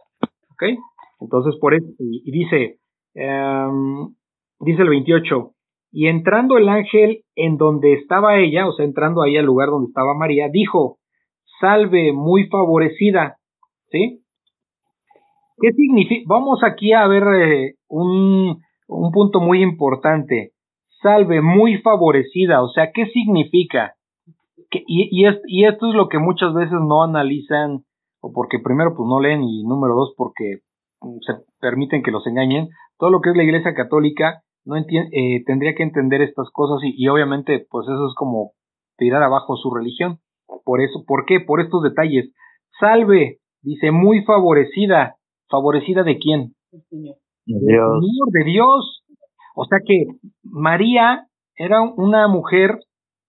¿Ok? Entonces, por eso, y, dice, em, dice el 28, y entrando el ángel en donde estaba ella, o sea, entrando ahí al lugar donde estaba María, dijo, salve muy favorecida, ¿sí? ¿Qué significa? Vamos aquí a ver eh, un, un punto muy importante. Salve muy favorecida, o sea, ¿qué significa? Que, y, y, y esto es lo que muchas veces no analizan, o porque primero pues no leen y número dos porque se permiten que los engañen, todo lo que es la Iglesia Católica no eh, tendría que entender estas cosas y, y, obviamente pues eso es como tirar abajo su religión. Por eso, ¿por qué? Por estos detalles. Salve, dice, muy favorecida. ¿Favorecida de quién? Dios. de Dios. O sea que María era una mujer,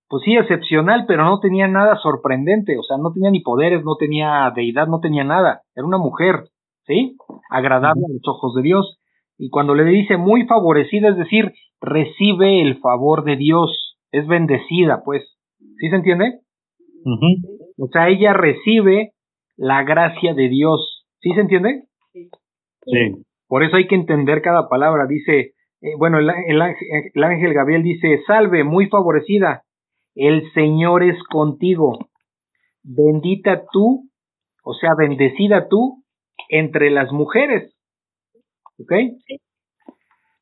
pues sí, excepcional, pero no tenía nada sorprendente. O sea, no tenía ni poderes, no tenía deidad, no tenía nada. Era una mujer. ¿sí? Agradable a los ojos de Dios. Y cuando le dice muy favorecida, es decir, recibe el favor de Dios, es bendecida, pues. ¿Sí se entiende? O sea, ella recibe la gracia de Dios. ¿Sí se entiende? Sí. Por eso hay que entender cada palabra. Dice, eh, bueno, el, el, el ángel Gabriel dice, salve, muy favorecida, el Señor es contigo. Bendita tú, o sea, bendecida tú entre las mujeres. ¿Ok?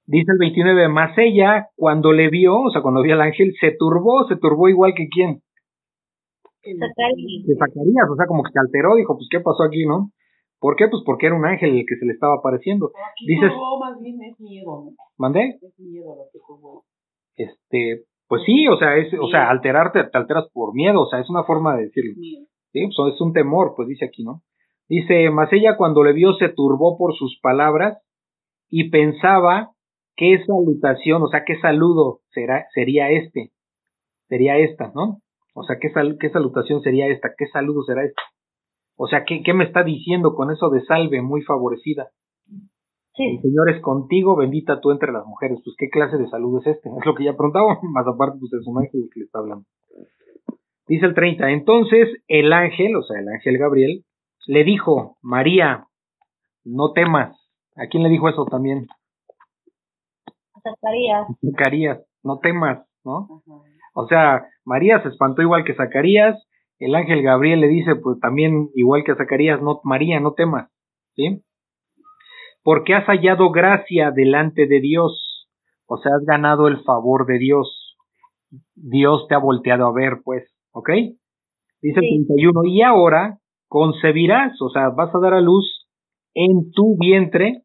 Dice el 29, más ella, cuando le vio, o sea, cuando vio al ángel, se turbó, se turbó igual que quién. Que Zacarías, o sea, como que se alteró, dijo, pues, ¿qué pasó aquí, no? ¿Por qué? Pues porque era un ángel el que se le estaba apareciendo. Dices, más bien es miedo, ¿no? ¿Mandé? Es miedo lo que tuvo. Este, pues sí, o sea, es, o sea, alterarte, te alteras por miedo, o sea, es una forma de decirlo. Sí, pues es un temor, pues dice aquí, ¿no? Dice, mas ella cuando le vio se turbó por sus palabras y pensaba qué salutación, o sea, qué saludo será, sería este, sería esta, ¿no? O sea, ¿qué, sal, qué salutación sería esta, qué saludo será este. O sea, ¿qué, ¿qué me está diciendo con eso de salve muy favorecida? Sí. El Señor es contigo, bendita tú entre las mujeres. Pues, ¿qué clase de saludo es este? Es lo que ya preguntaba, más aparte, pues es un ángel que le está hablando. Dice el 30, entonces el ángel, o sea, el ángel Gabriel, le dijo, María, no temas. ¿A quién le dijo eso también? Zacarías. Zacarías, no temas, ¿no? O sea, María se espantó igual que Zacarías, el ángel Gabriel le dice, pues también igual que Zacarías, no, María, no temas, ¿sí? Porque has hallado gracia delante de Dios, o sea, has ganado el favor de Dios. Dios te ha volteado a ver, pues, ¿ok? Dice Sí. el 31, y ahora concebirás, o sea, vas a dar a luz en tu vientre,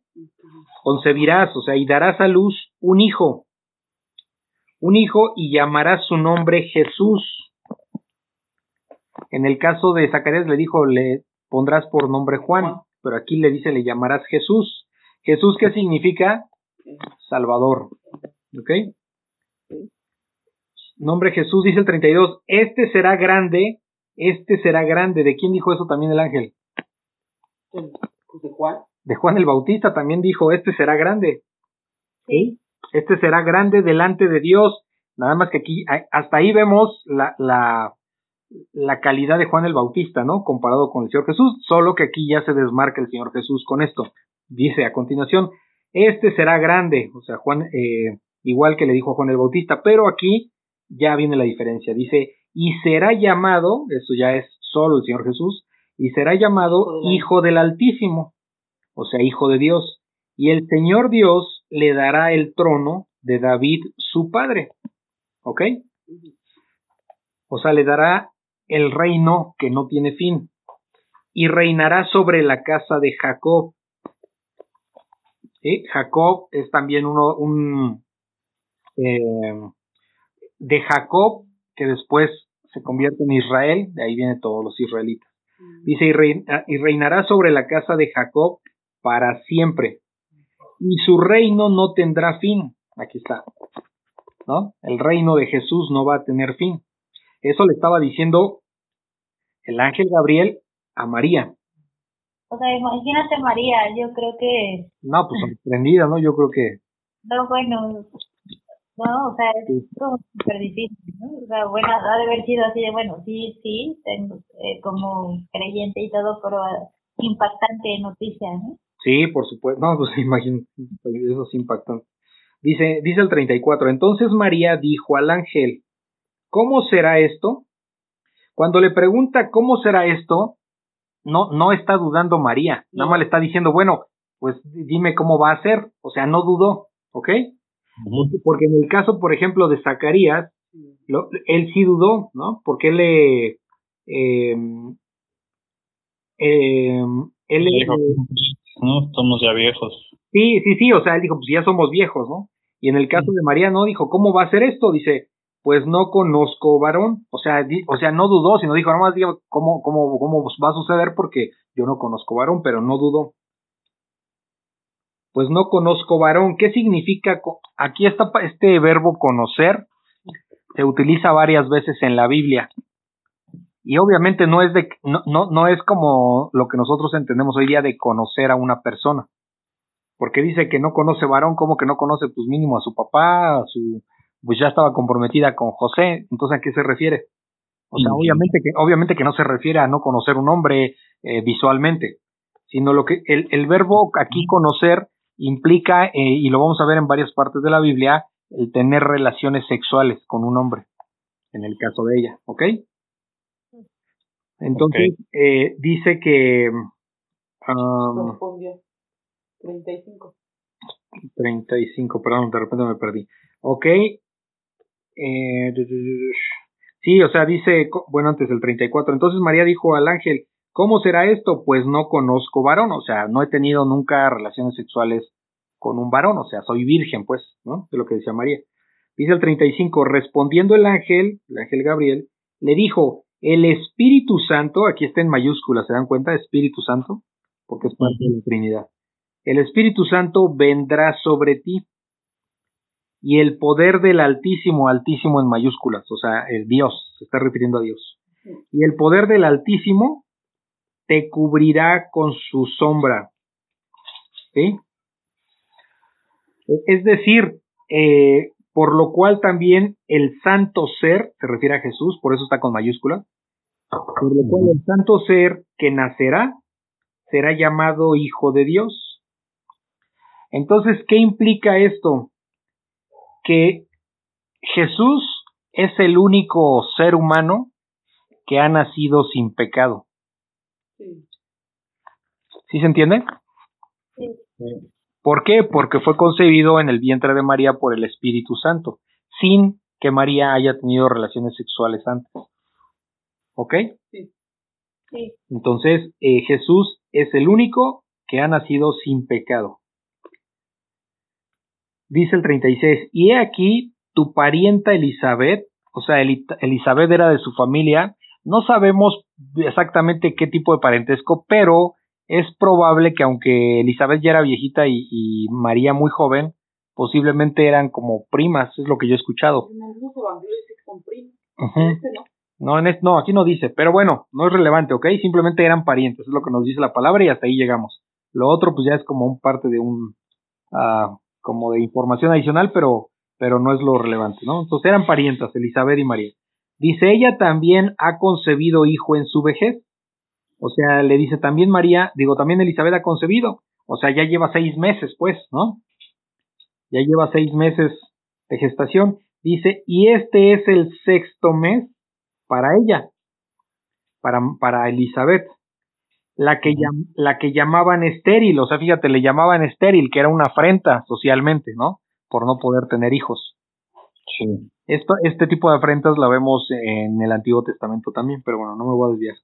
concebirás, o sea, y darás a luz un hijo, un hijo y llamarás su nombre Jesús. En el caso de Zacarías le dijo, le pondrás por nombre Juan, pero aquí le dice, le llamarás Jesús. Jesús, ¿qué significa? Salvador. ¿Ok? Nombre Jesús, dice el 32, este será grande, este será grande. ¿De quién dijo eso también el ángel? ¿De Juan? De Juan el Bautista también dijo, este será grande. Sí. Este será grande delante de Dios. Nada más que aquí, hasta ahí vemos la, la, la calidad de Juan el Bautista, ¿no? Comparado con el Señor Jesús, solo que aquí ya se desmarca el Señor Jesús con esto. Dice a continuación, este será grande, o sea, Juan, eh, igual que le dijo a Juan el Bautista, pero aquí ya viene la diferencia. Dice, y será llamado, eso ya es solo el Señor Jesús, y será llamado Hijo del Altísimo, o sea, Hijo de Dios. Y el Señor Dios le dará el trono de David, su padre. ¿Ok? O sea, le dará el reino que no tiene fin. Y reinará sobre la casa de Jacob. Jacob es también uno, un, eh, de Jacob, que después se convierte en Israel, de ahí vienen todos los israelitas. Mm. Dice, y, reinará sobre la casa de Jacob para siempre, y su reino no tendrá fin. Aquí está, ¿no? El reino de Jesús no va a tener fin. Eso le estaba diciendo el ángel Gabriel a María. O sea, imagínate María, yo creo que... No, pues sorprendida, ¿no? Yo creo que... No, bueno, no, o sea, es como súper difícil, ¿no? O sea, bueno, ha de haber sido así de, bueno, sí, sí, tengo, eh, como creyente y todo, pero impactante noticia, ¿no? Sí, por supuesto, no, pues imagino, eso es impactante. Dice, dice el 34, entonces María dijo al ángel, ¿cómo será esto? Cuando le pregunta cómo será esto, no, no está dudando María, nada más le está diciendo, bueno, pues dime cómo va a ser, o sea, no dudó, ¿ok? Porque en el caso, por ejemplo, de Zacarías, él sí dudó, ¿no? Porque él le... Eh, eh, él dijo, no, somos ya viejos. Sí, sí, sí, o sea, él dijo, pues ya somos viejos, ¿no? Y en el caso de María no dijo, ¿cómo va a ser esto? Dice, pues no conozco varón, o sea, o sea, no dudó, sino dijo, nomás digo, ¿cómo, cómo, cómo va a suceder? Porque yo no conozco varón, pero no dudó pues no conozco varón. ¿Qué significa? Aquí está este verbo conocer, se utiliza varias veces en la Biblia. Y obviamente no es de no, no, no es como lo que nosotros entendemos hoy día de conocer a una persona. Porque dice que no conoce varón, como que no conoce pues mínimo a su papá, a su pues ya estaba comprometida con José, entonces ¿a qué se refiere? O sea, obviamente que obviamente que no se refiere a no conocer un hombre eh, visualmente, sino lo que el, el verbo aquí conocer implica, eh, y lo vamos a ver en varias partes de la Biblia, el tener relaciones sexuales con un hombre, en el caso de ella, ¿ok? Entonces, Eh, dice que... Um, 35. 35, perdón, de repente me perdí. Ok. Eh, sí, o sea, dice, bueno, antes el 34. Entonces María dijo al ángel, ¿Cómo será esto? Pues no conozco varón, o sea, no he tenido nunca relaciones sexuales con un varón, o sea, soy virgen, pues, ¿no? De lo que decía María. Dice el 35, respondiendo el ángel, el ángel Gabriel, le dijo, el Espíritu Santo, aquí está en mayúsculas, ¿se dan cuenta? Espíritu Santo, porque es parte de la Trinidad. El Espíritu Santo vendrá sobre ti y el poder del Altísimo, Altísimo en mayúsculas, o sea, el Dios, se está refiriendo a Dios. Y el poder del Altísimo te cubrirá con su sombra. ¿Sí? Es decir, eh, por lo cual también el santo ser, se refiere a Jesús, por eso está con mayúscula, por lo cual el santo ser que nacerá será llamado Hijo de Dios. Entonces, ¿qué implica esto? Que Jesús es el único ser humano que ha nacido sin pecado. ¿Sí se entiende? Sí. ¿Por qué? Porque fue concebido en el vientre de María por el Espíritu Santo, sin que María haya tenido relaciones sexuales antes. ¿Ok? Sí. Entonces, eh, Jesús es el único que ha nacido sin pecado. Dice el 36, y he aquí tu parienta Elizabeth, o sea, Elizabeth era de su familia, No sabemos exactamente qué tipo de parentesco, pero es probable que aunque Elizabeth ya era viejita y, María muy joven, posiblemente eran como primas, es lo que yo he escuchado. En algunos evangelios dice que son primas. Este no. No, en este, no, aquí no dice, pero bueno, no es relevante, ¿ok? Simplemente eran parientes, es lo que nos dice la palabra y hasta ahí llegamos. Lo otro pues ya es como un parte de un, uh, como de información adicional, pero, pero no es lo relevante, ¿no? Entonces eran parientas, Elizabeth y María. Dice, ella también ha concebido hijo en su vejez. O sea, le dice también María, digo, también Elizabeth ha concebido. O sea, ya lleva seis meses, pues, ¿no? Ya lleva seis meses de gestación. Dice, y este es el sexto mes para ella, para, para Elizabeth, la que, la que llamaban estéril, o sea, fíjate, le llamaban estéril, que era una afrenta socialmente, ¿no? Por no poder tener hijos. Sí. Esto, este tipo de afrentas la vemos en el Antiguo Testamento también, pero bueno, no me voy a desviar.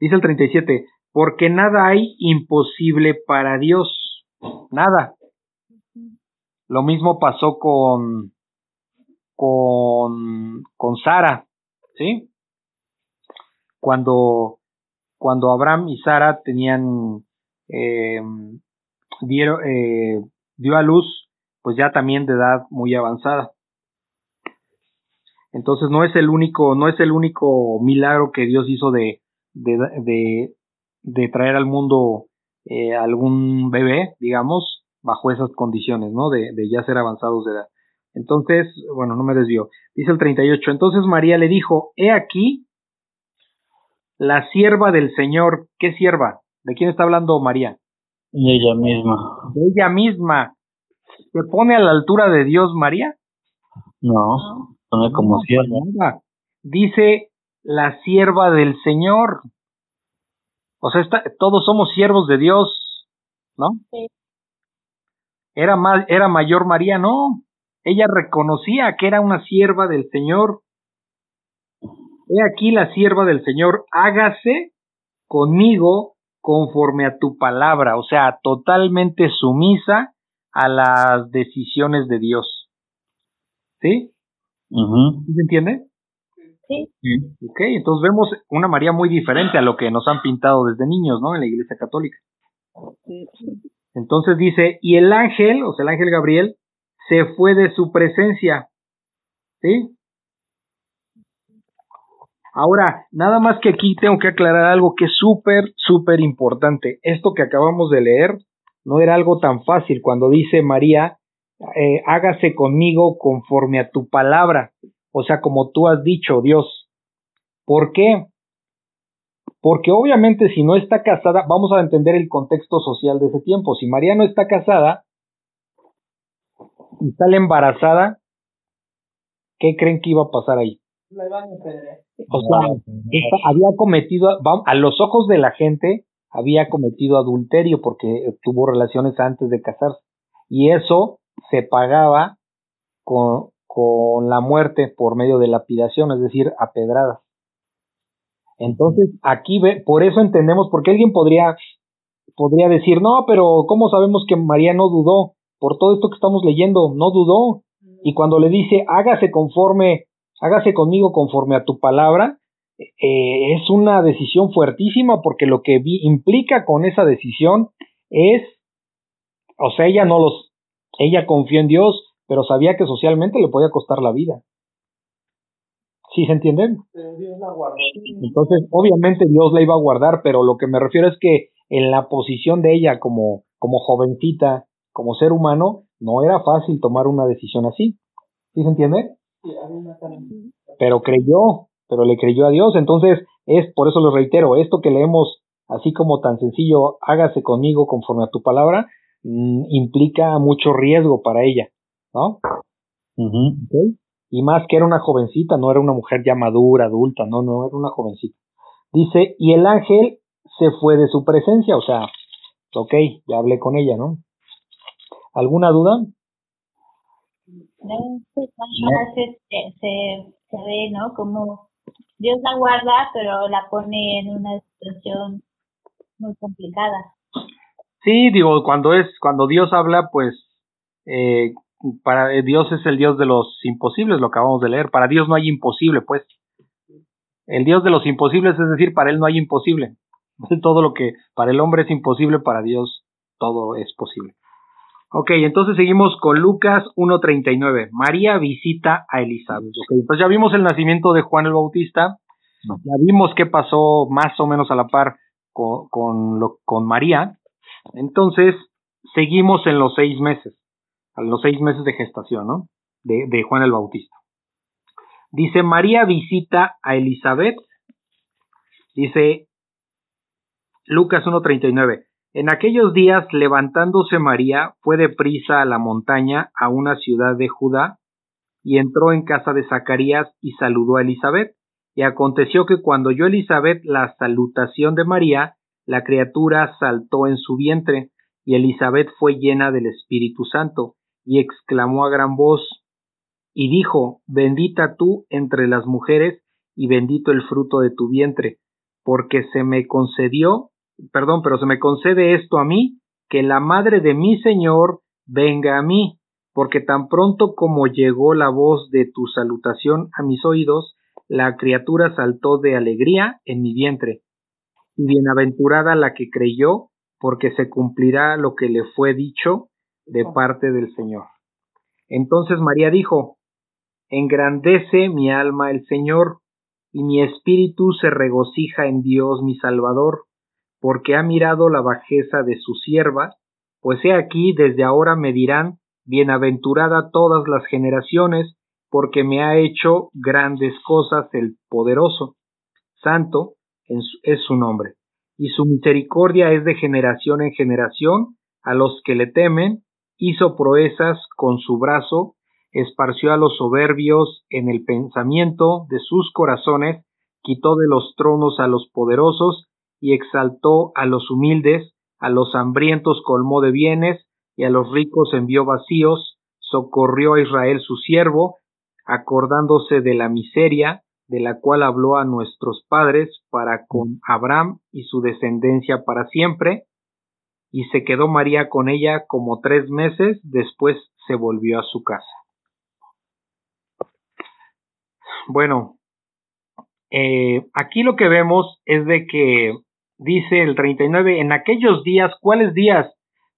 Dice el 37, porque nada hay imposible para Dios, nada. Lo mismo pasó con, con, con Sara, ¿sí? cuando, cuando Abraham y Sara tenían, eh, dieron, eh, dio a luz, pues ya también de edad muy avanzada. Entonces no es el único, no es el único milagro que Dios hizo de, de, de, traer al mundo eh, algún bebé, digamos, bajo esas condiciones, ¿no? De, de ya ser avanzados de edad. Entonces, bueno, no me desvío. Dice el 38. Entonces María le dijo, he aquí la sierva del Señor. ¿Qué sierva? ¿De quién está hablando María? De ella misma. De ella misma. ¿Se pone a la altura de Dios María? No, pone como sierva. Dice la sierva del Señor. O sea, todos somos siervos de Dios, ¿no? Sí. Era, más, era mayor María, no. Ella reconocía que era una sierva del Señor. He aquí la sierva del Señor, hágase conmigo conforme a tu palabra, o sea, totalmente sumisa a las decisiones de Dios. ¿Sí? ¿Se entiende? Sí. Ok, entonces vemos una María muy diferente a lo que nos han pintado desde niños, ¿no? En la Iglesia Católica. Entonces dice, y el ángel, o sea, el ángel Gabriel, se fue de su presencia. ¿Sí? Ahora, nada más que aquí tengo que aclarar algo que es súper, súper importante. Esto que acabamos de leer no era algo tan fácil cuando dice María, eh, hágase conmigo conforme a tu palabra, o sea, como tú has dicho, Dios. ¿Por qué? Porque obviamente si no está casada, vamos a entender el contexto social de ese tiempo. Si María no está casada y sale embarazada, ¿qué creen que iba a pasar ahí? O sea, había cometido, a los ojos de la gente, había cometido adulterio porque tuvo relaciones antes de casarse. Y eso se pagaba con, con la muerte por medio de lapidación, es decir, a pedradas. Entonces, aquí ve, por eso entendemos, porque alguien podría, podría decir, no, pero ¿cómo sabemos que María no dudó? Por todo esto que estamos leyendo, no dudó. Y cuando le dice, hágase conforme hágase conmigo conforme a tu palabra, eh, es una decisión fuertísima porque lo que implica con esa decisión es, o sea, ella no los, ella confió en Dios, pero sabía que socialmente le podía costar la vida. ¿Sí se entienden? Entonces, obviamente Dios la iba a guardar, pero lo que me refiero es que en la posición de ella como, como jovencita, como ser humano, no era fácil tomar una decisión así. ¿Sí se entiende? Pero creyó, pero le creyó a Dios. Entonces, es por eso lo reitero, esto que leemos así como tan sencillo, hágase conmigo conforme a tu palabra, mm, implica mucho riesgo para ella, ¿no? Y más que era una jovencita, no era una mujer ya madura, adulta, no, no, era una jovencita. Dice, y el ángel se fue de su presencia, o sea, ok, ya hablé con ella, ¿no? ¿Alguna duda? Se, se, ve, ¿no? Como Dios la guarda, pero la pone en una situación muy complicada. Sí, digo, cuando es, cuando Dios habla, pues, eh, para eh, Dios es el Dios de los imposibles, lo acabamos de leer. Para Dios no hay imposible, pues. el Dios de los imposibles, es decir, para Él no hay imposible. Todo lo que para el hombre es imposible, para Dios todo es posible. Ok, entonces seguimos con Lucas 1.39. María visita a Elizabeth. Okay, entonces ya vimos el nacimiento de Juan el Bautista, ya vimos qué pasó más o menos a la par con, con, lo, con María. Entonces seguimos en los seis meses, a los seis meses de gestación, ¿no? De, de Juan el Bautista. Dice, María visita a Elizabeth. Dice Lucas 1.39. En aquellos días, levantándose María, fue deprisa a la montaña, a una ciudad de Judá, y entró en casa de Zacarías y saludó a Elizabeth. Y aconteció que cuando oyó Elizabeth la salutación de María, la criatura saltó en su vientre, y Elizabeth fue llena del Espíritu Santo, y exclamó a gran voz, y dijo, Bendita tú entre las mujeres, y bendito el fruto de tu vientre, porque se me concedió, perdón, pero se me concede esto a mí, que la madre de mi Señor venga a mí, porque tan pronto como llegó la voz de tu salutación a mis oídos, la criatura saltó de alegría en mi vientre. Y bienaventurada la que creyó, porque se cumplirá lo que le fue dicho de parte del Señor. Entonces María dijo, Engrandece mi alma el Señor, y mi espíritu se regocija en Dios mi Salvador, porque ha mirado la bajeza de su sierva, pues he aquí desde ahora me dirán, Bienaventurada todas las generaciones, porque me ha hecho grandes cosas el poderoso. Santo es su nombre, y su misericordia es de generación en generación a los que le temen, hizo proezas con su brazo, esparció a los soberbios en el pensamiento de sus corazones, quitó de los tronos a los poderosos y exaltó a los humildes, a los hambrientos colmó de bienes y a los ricos envió vacíos, socorrió a Israel su siervo, acordándose de la miseria de la cual habló a nuestros padres para con Abraham y su descendencia para siempre, y se quedó María con ella como tres meses, después se volvió a su casa. Bueno, eh, aquí lo que vemos es de que dice el 39, en aquellos días, ¿cuáles días?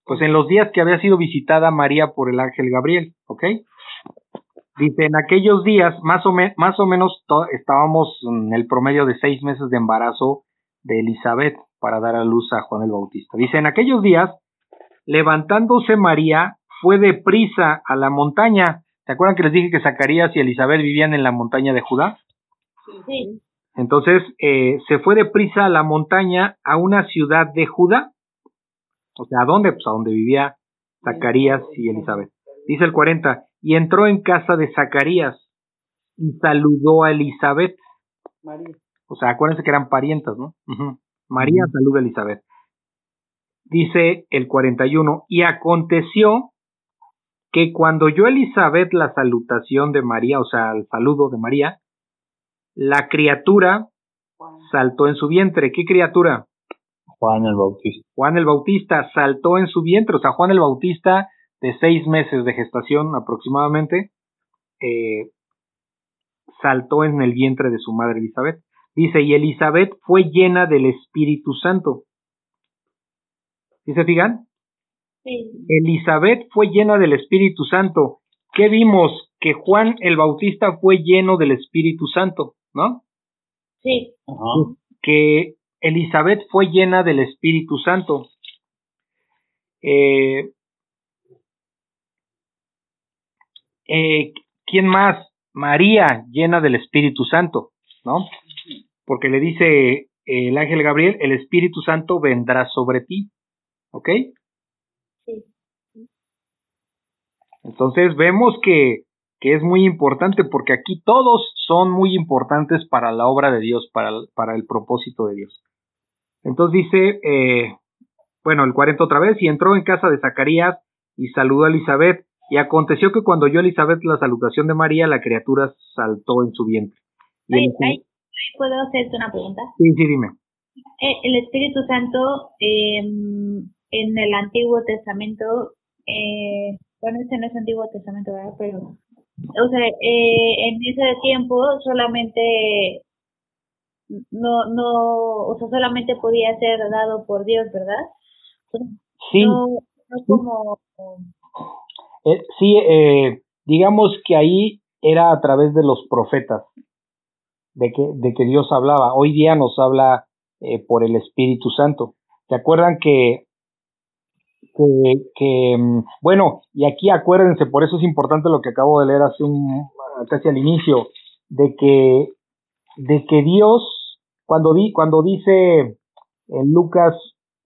Pues en los días que había sido visitada María por el ángel Gabriel, ¿ok? Dice, en aquellos días, más o, más o menos estábamos en el promedio de seis meses de embarazo de Elizabeth para dar a luz a Juan el Bautista. Dice, en aquellos días, levantándose María, fue deprisa a la montaña ¿Se acuerdan que les dije que Zacarías y Elizabeth vivían en la montaña de Judá? Sí. Entonces eh, se fue deprisa a la montaña a una ciudad de Judá. O sea, ¿a dónde? Pues a donde vivía Zacarías y Elizabeth. Dice el 40, y entró en casa de Zacarías y saludó a Elizabeth. María. O sea, acuérdense que eran parientas, ¿no? María saluda a Elizabeth. Dice el 41, y aconteció que cuando oyó Elizabeth la salutación de María, o sea, el saludo de María, la criatura saltó en su vientre. ¿Qué criatura? Juan el Bautista. Juan el Bautista saltó en su vientre, o sea, Juan el Bautista de seis meses de gestación aproximadamente, eh, saltó en el vientre de su madre Elizabeth. Dice, y Elizabeth fue llena del Espíritu Santo. ¿Sí se fijan? Elizabeth fue llena del Espíritu Santo. ¿Qué vimos? Que Juan el Bautista fue lleno del Espíritu Santo, ¿no? Sí. Que Elizabeth fue llena del Espíritu Santo. Eh, eh, ¿Quién más? María, llena del Espíritu Santo, ¿no? Porque le dice el ángel Gabriel, el Espíritu Santo vendrá sobre ti, ¿ok? Entonces vemos que, que, es muy importante porque aquí todos son muy importantes para la obra de Dios, para el, para el propósito de Dios. Entonces dice, eh, bueno, el 40 otra vez, y entró en casa de Zacarías y saludó a Elizabeth, y aconteció que cuando oyó Elizabeth la salutación de María, la criatura saltó en su vientre. ¿Puedo hacerte una pregunta? Sí, sí, dime. Eh, el Espíritu Santo eh, en el Antiguo Testamento eh, bueno, este no es Antiguo Testamento, ¿verdad? Pero, o sea, eh, en ese tiempo solamente no, no, o sea, solamente podía ser dado por Dios, ¿verdad? Sí. No, no como... Eh, sí, eh, digamos que ahí era a través de los profetas, de que, de que Dios hablaba. Hoy día nos habla eh, por el Espíritu Santo. ¿Se acuerdan que, que, que, mm, bueno, y aquí acuérdense, por eso es importante lo que acabo de leer hace un, casi al inicio, de que, de que Dios, cuando, di, cuando dice en Lucas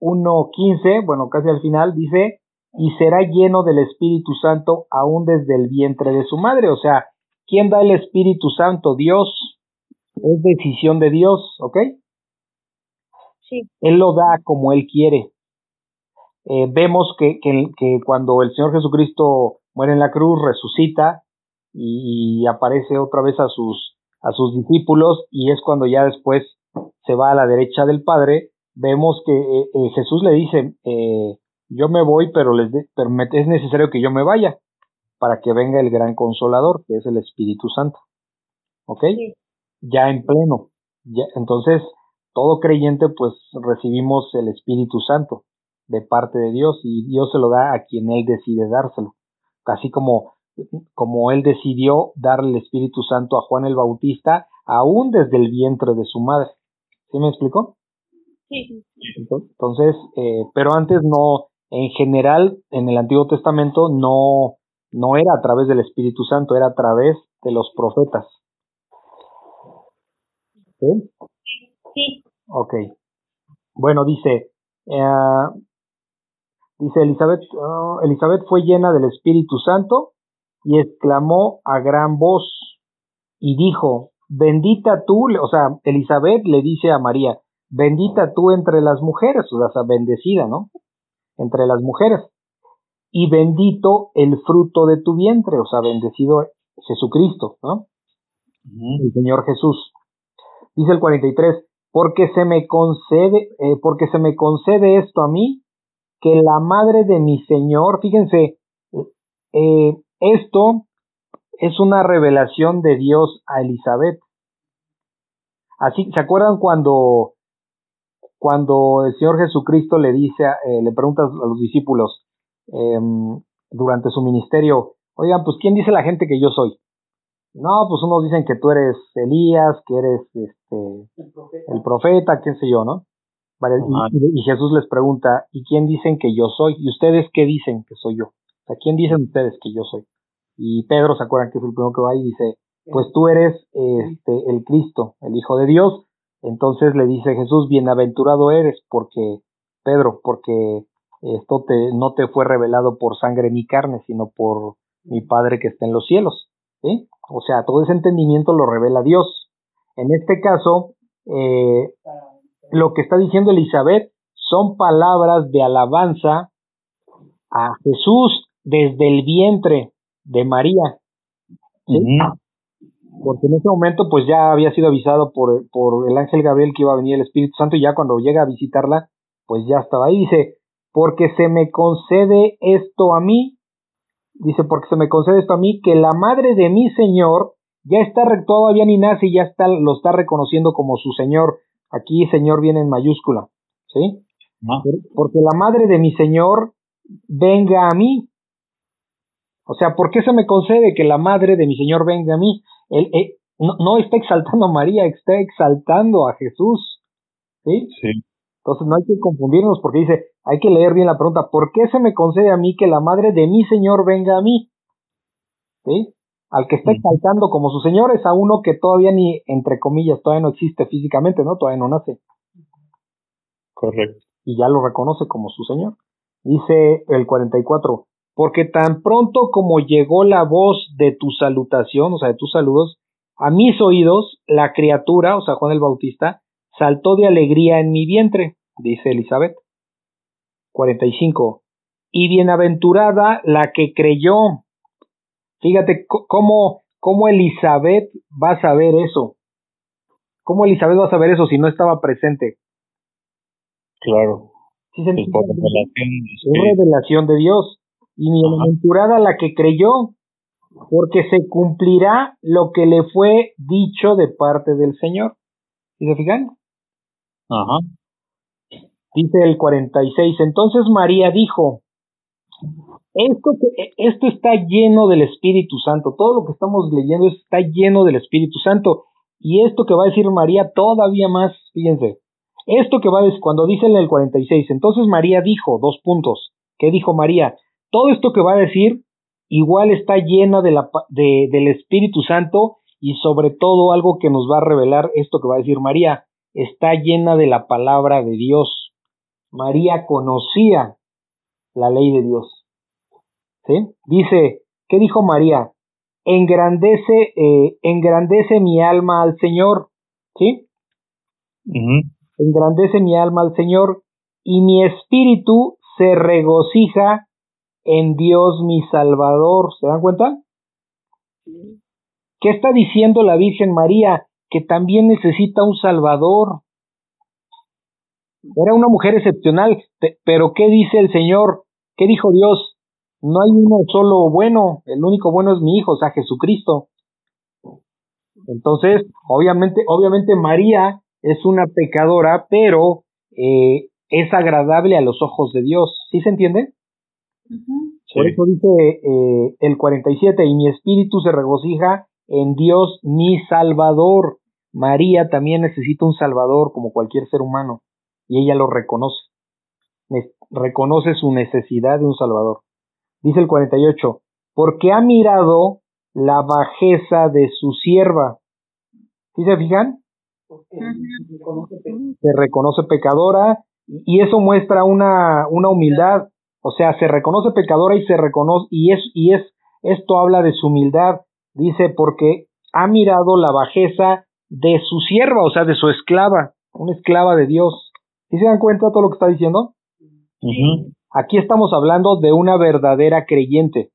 1.15, bueno, casi al final, dice, y será lleno del Espíritu Santo aún desde el vientre de su madre. O sea, ¿quién da el Espíritu Santo? Dios. Es decisión de Dios, ¿ok? Sí. Él lo da como Él quiere. Eh, vemos que, que, que, cuando el Señor Jesucristo muere en la cruz, resucita y, y, aparece otra vez a sus, a sus discípulos y es cuando ya después se va a la derecha del Padre, vemos que eh, eh, Jesús le dice, yo me voy, pero, les de, pero me, es necesario que yo me vaya para que venga el gran consolador, que es el Espíritu Santo. ¿Ok? Sí. Ya en pleno. Ya, entonces, todo creyente pues recibimos el Espíritu Santo de parte de Dios y Dios se lo da a quien Él decide dárselo. Así como, como Él decidió darle el Espíritu Santo a Juan el Bautista, aún desde el vientre de su madre. ¿Sí me explicó? Sí. Entonces, eh, pero antes no, en general, en el Antiguo Testamento no, no era a través del Espíritu Santo, era a través de los profetas. ¿Sí? Sí. Ok. Bueno, dice, eh, dice Elizabeth, uh, Elizabeth fue llena del Espíritu Santo y exclamó a gran voz y dijo, bendita tú, o sea, Elizabeth le dice a María, bendita tú entre las mujeres, o sea, bendecida, ¿no? Entre las mujeres. Y bendito el fruto de tu vientre, o sea, bendecido Jesucristo, ¿no? El Señor Jesús. Dice el 43, porque se me concede, eh, porque se me concede esto a mí, que la madre de mi Señor, fíjense, eh, esto es una revelación de Dios a Elizabeth. Así, ¿se acuerdan cuando, cuando el Señor Jesucristo le dice, eh, le pregunta a los discípulos eh, durante su ministerio, oigan, pues ¿quién dice la gente que yo soy? No, pues unos dicen que tú eres Elías, que eres este El profeta. el profeta, qué sé yo, ¿no? Vale, y, y Jesús les pregunta, ¿y quién dicen que yo soy? ¿Y ustedes qué dicen que soy yo? O sea, ¿quién dicen ustedes que yo soy? Y Pedro, ¿se acuerdan que es el primero que va y dice, pues tú eres este el Cristo, el Hijo de Dios? Entonces le dice Jesús, bienaventurado eres, porque, Pedro, porque esto te, no te fue revelado por sangre ni carne, sino por mi Padre que está en los cielos. ¿sí? O sea, todo ese entendimiento lo revela Dios. En este caso, eh, lo que está diciendo Elizabeth son palabras de alabanza a Jesús desde el vientre de María. ¿sí? Uh -huh. Porque en ese momento pues ya había sido avisado por, por el ángel Gabriel que iba a venir el Espíritu Santo y ya cuando llega a visitarla, pues ya estaba ahí. Dice, porque se me concede esto a mí, dice, porque se me concede esto a mí, que la madre de mi Señor ya está, todavía ni nace y ya está, lo está reconociendo como su Señor. Aquí Señor viene en mayúscula, ¿sí? No. Porque la madre de mi Señor venga a mí. O sea, ¿por qué se me concede que la madre de mi Señor venga a mí? Él, él no, no, está exaltando a María, está exaltando a Jesús. ¿Sí? Sí. Entonces no hay que confundirnos porque dice, hay que leer bien la pregunta, ¿por qué se me concede a mí que la madre de mi Señor venga a mí? ¿Sí? Al que está exaltando como su Señor es a uno que todavía ni, entre comillas, todavía no existe físicamente, ¿no? Todavía no nace. Correcto. Y ya lo reconoce como su Señor. Dice el 44, porque tan pronto como llegó la voz de tu salutación, o sea, de tus saludos, a mis oídos, la criatura, o sea, Juan el Bautista, saltó de alegría en mi vientre, dice Elizabeth. 45. Y bienaventurada la que creyó. Fíjate cómo, cómo Elizabeth va a saber eso. ¿Cómo Elizabeth va a saber eso si no estaba presente? Claro. ¿Sí se es por revelación, es revelación de Dios. Y bienaventurada la que creyó, porque se cumplirá lo que le fue dicho de parte del Señor. ¿Sí se fijan? Ajá. Dice el 46, entonces María dijo, esto, que- esto está lleno del Espíritu Santo, todo lo que estamos leyendo está lleno del Espíritu Santo. Y esto que va a decir María todavía más, fíjense, esto que va a decir, cuando dice en el 46, entonces María dijo, dos puntos, ¿qué dijo María? Todo esto que va a decir igual está llena de la, de, del Espíritu Santo y sobre todo algo que nos va a revelar esto que va a decir María, está llena de la palabra de Dios. María conocía la ley de Dios. ¿Sí? Dice, ¿qué dijo María? Engrandece, eh, engrandece mi alma al Señor. ¿Sí? Engrandece mi alma al Señor y mi espíritu se regocija en Dios mi Salvador. ¿Se dan cuenta? ¿Qué está diciendo la Virgen María? Que también necesita un Salvador. Era una mujer excepcional, pe- pero ¿qué dice el Señor? ¿Qué dijo Dios? No hay uno solo bueno, el único bueno es mi hijo, o sea, Jesucristo. Entonces, obviamente, obviamente María es una pecadora, pero eh, es agradable a los ojos de Dios. ¿Sí se entiende? Por Sí. eso dice eh, el 47, y mi espíritu se regocija en Dios mi Salvador. María también necesita un Salvador como cualquier ser humano, y ella lo reconoce. Ne- reconoce su necesidad de un Salvador. Dice el 48, porque ha mirado la bajeza de su sierva. ¿Sí se fijan? Porque se reconoce pecadora y eso muestra una, una humildad, o sea, se reconoce pecadora y se reconoce y es y es esto habla de su humildad, dice porque ha mirado la bajeza de su sierva, o sea, de su esclava, una esclava de Dios. ¿Sí se dan cuenta de todo lo que está diciendo? Ujú. Aquí estamos hablando de una verdadera creyente.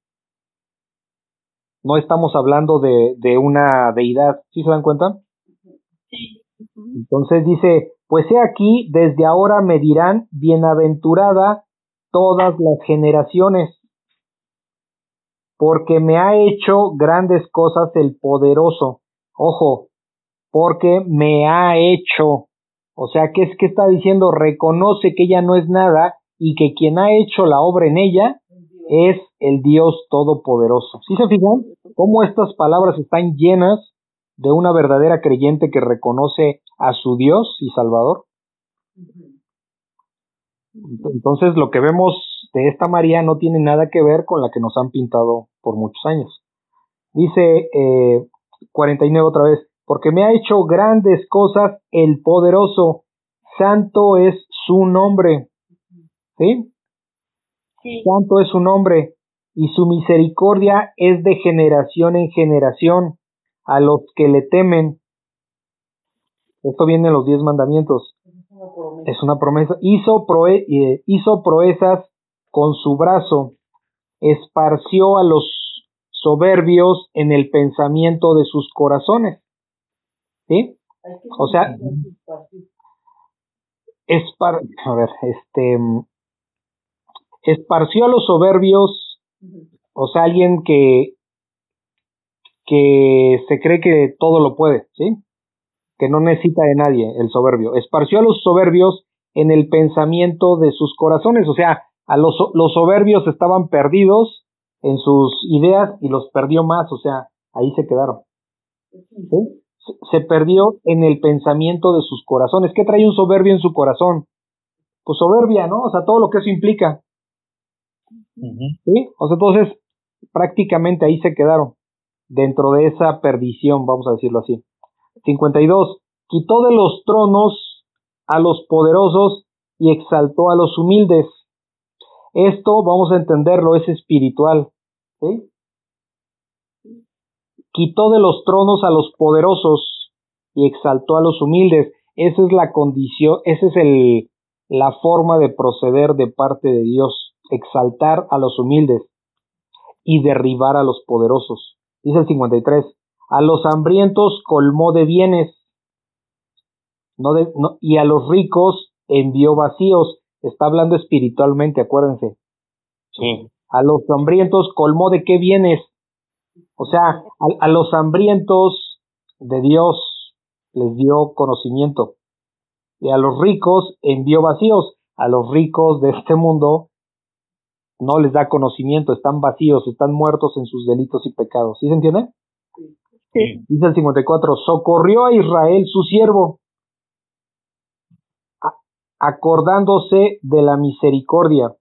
No estamos hablando de, de una deidad. ¿Sí se dan cuenta? Entonces dice, pues he aquí, desde ahora me dirán, bienaventurada todas las generaciones, porque me ha hecho grandes cosas el poderoso. Ojo, porque me ha hecho. O sea, ¿qué es que está diciendo? Reconoce que ella no es nada y que quien ha hecho la obra en ella es el Dios Todopoderoso. ¿Sí se fijan? Cómo estas palabras están llenas de una verdadera creyente que reconoce a su Dios y Salvador. Entonces lo que vemos de esta María no tiene nada que ver con la que nos han pintado por muchos años. Dice eh, 49 otra vez, porque me ha hecho grandes cosas el poderoso, santo es su nombre. ¿Sí? Sí. Santo es su nombre, y su misericordia es de generación en generación a los que le temen. Esto viene en los diez mandamientos. es una promesa. Es una promesa. Hizo, proe- eh, hizo proezas con su brazo, esparció a los soberbios en el pensamiento de sus corazones. ¿Sí? O sea-. Espar a ver, este esparció a los soberbios o sea, alguien que, que se cree que todo lo puede, ¿sí? Que no necesita de nadie, el soberbio. Esparció a los soberbios en el pensamiento de sus corazones, o sea, a los, los soberbios estaban perdidos en sus ideas y los perdió más, o sea, ahí se quedaron. Se perdió en el pensamiento de sus corazones. ¿Qué trae un soberbio en su corazón? Pues soberbia, ¿no? O sea, todo lo que eso implica. O sea, entonces prácticamente ahí se quedaron, dentro de esa perdición, vamos a decirlo así. 52. Quitó de los tronos a los poderosos y exaltó a los humildes. Esto, vamos a entenderlo, es espiritual. Quitó de los tronos a los poderosos y exaltó a los humildes. Esa es la condición, esa es el, la forma de proceder de parte de Dios, exaltar a los humildes y derribar a los poderosos. Dice el 53, a los hambrientos colmó de bienes no de- no- y a los ricos envió vacíos. Está hablando espiritualmente, acuérdense. Sí. A los hambrientos colmó de qué bienes. O sea, a, a los hambrientos de Dios, les dio conocimiento. Y a los ricos envió vacíos. A los ricos de este mundo no les da conocimiento, están vacíos, están muertos en sus delitos y pecados. ¿Sí se entiende? Sí. Dice el 54, socorrió a Israel su siervo, acordándose de la misericordia.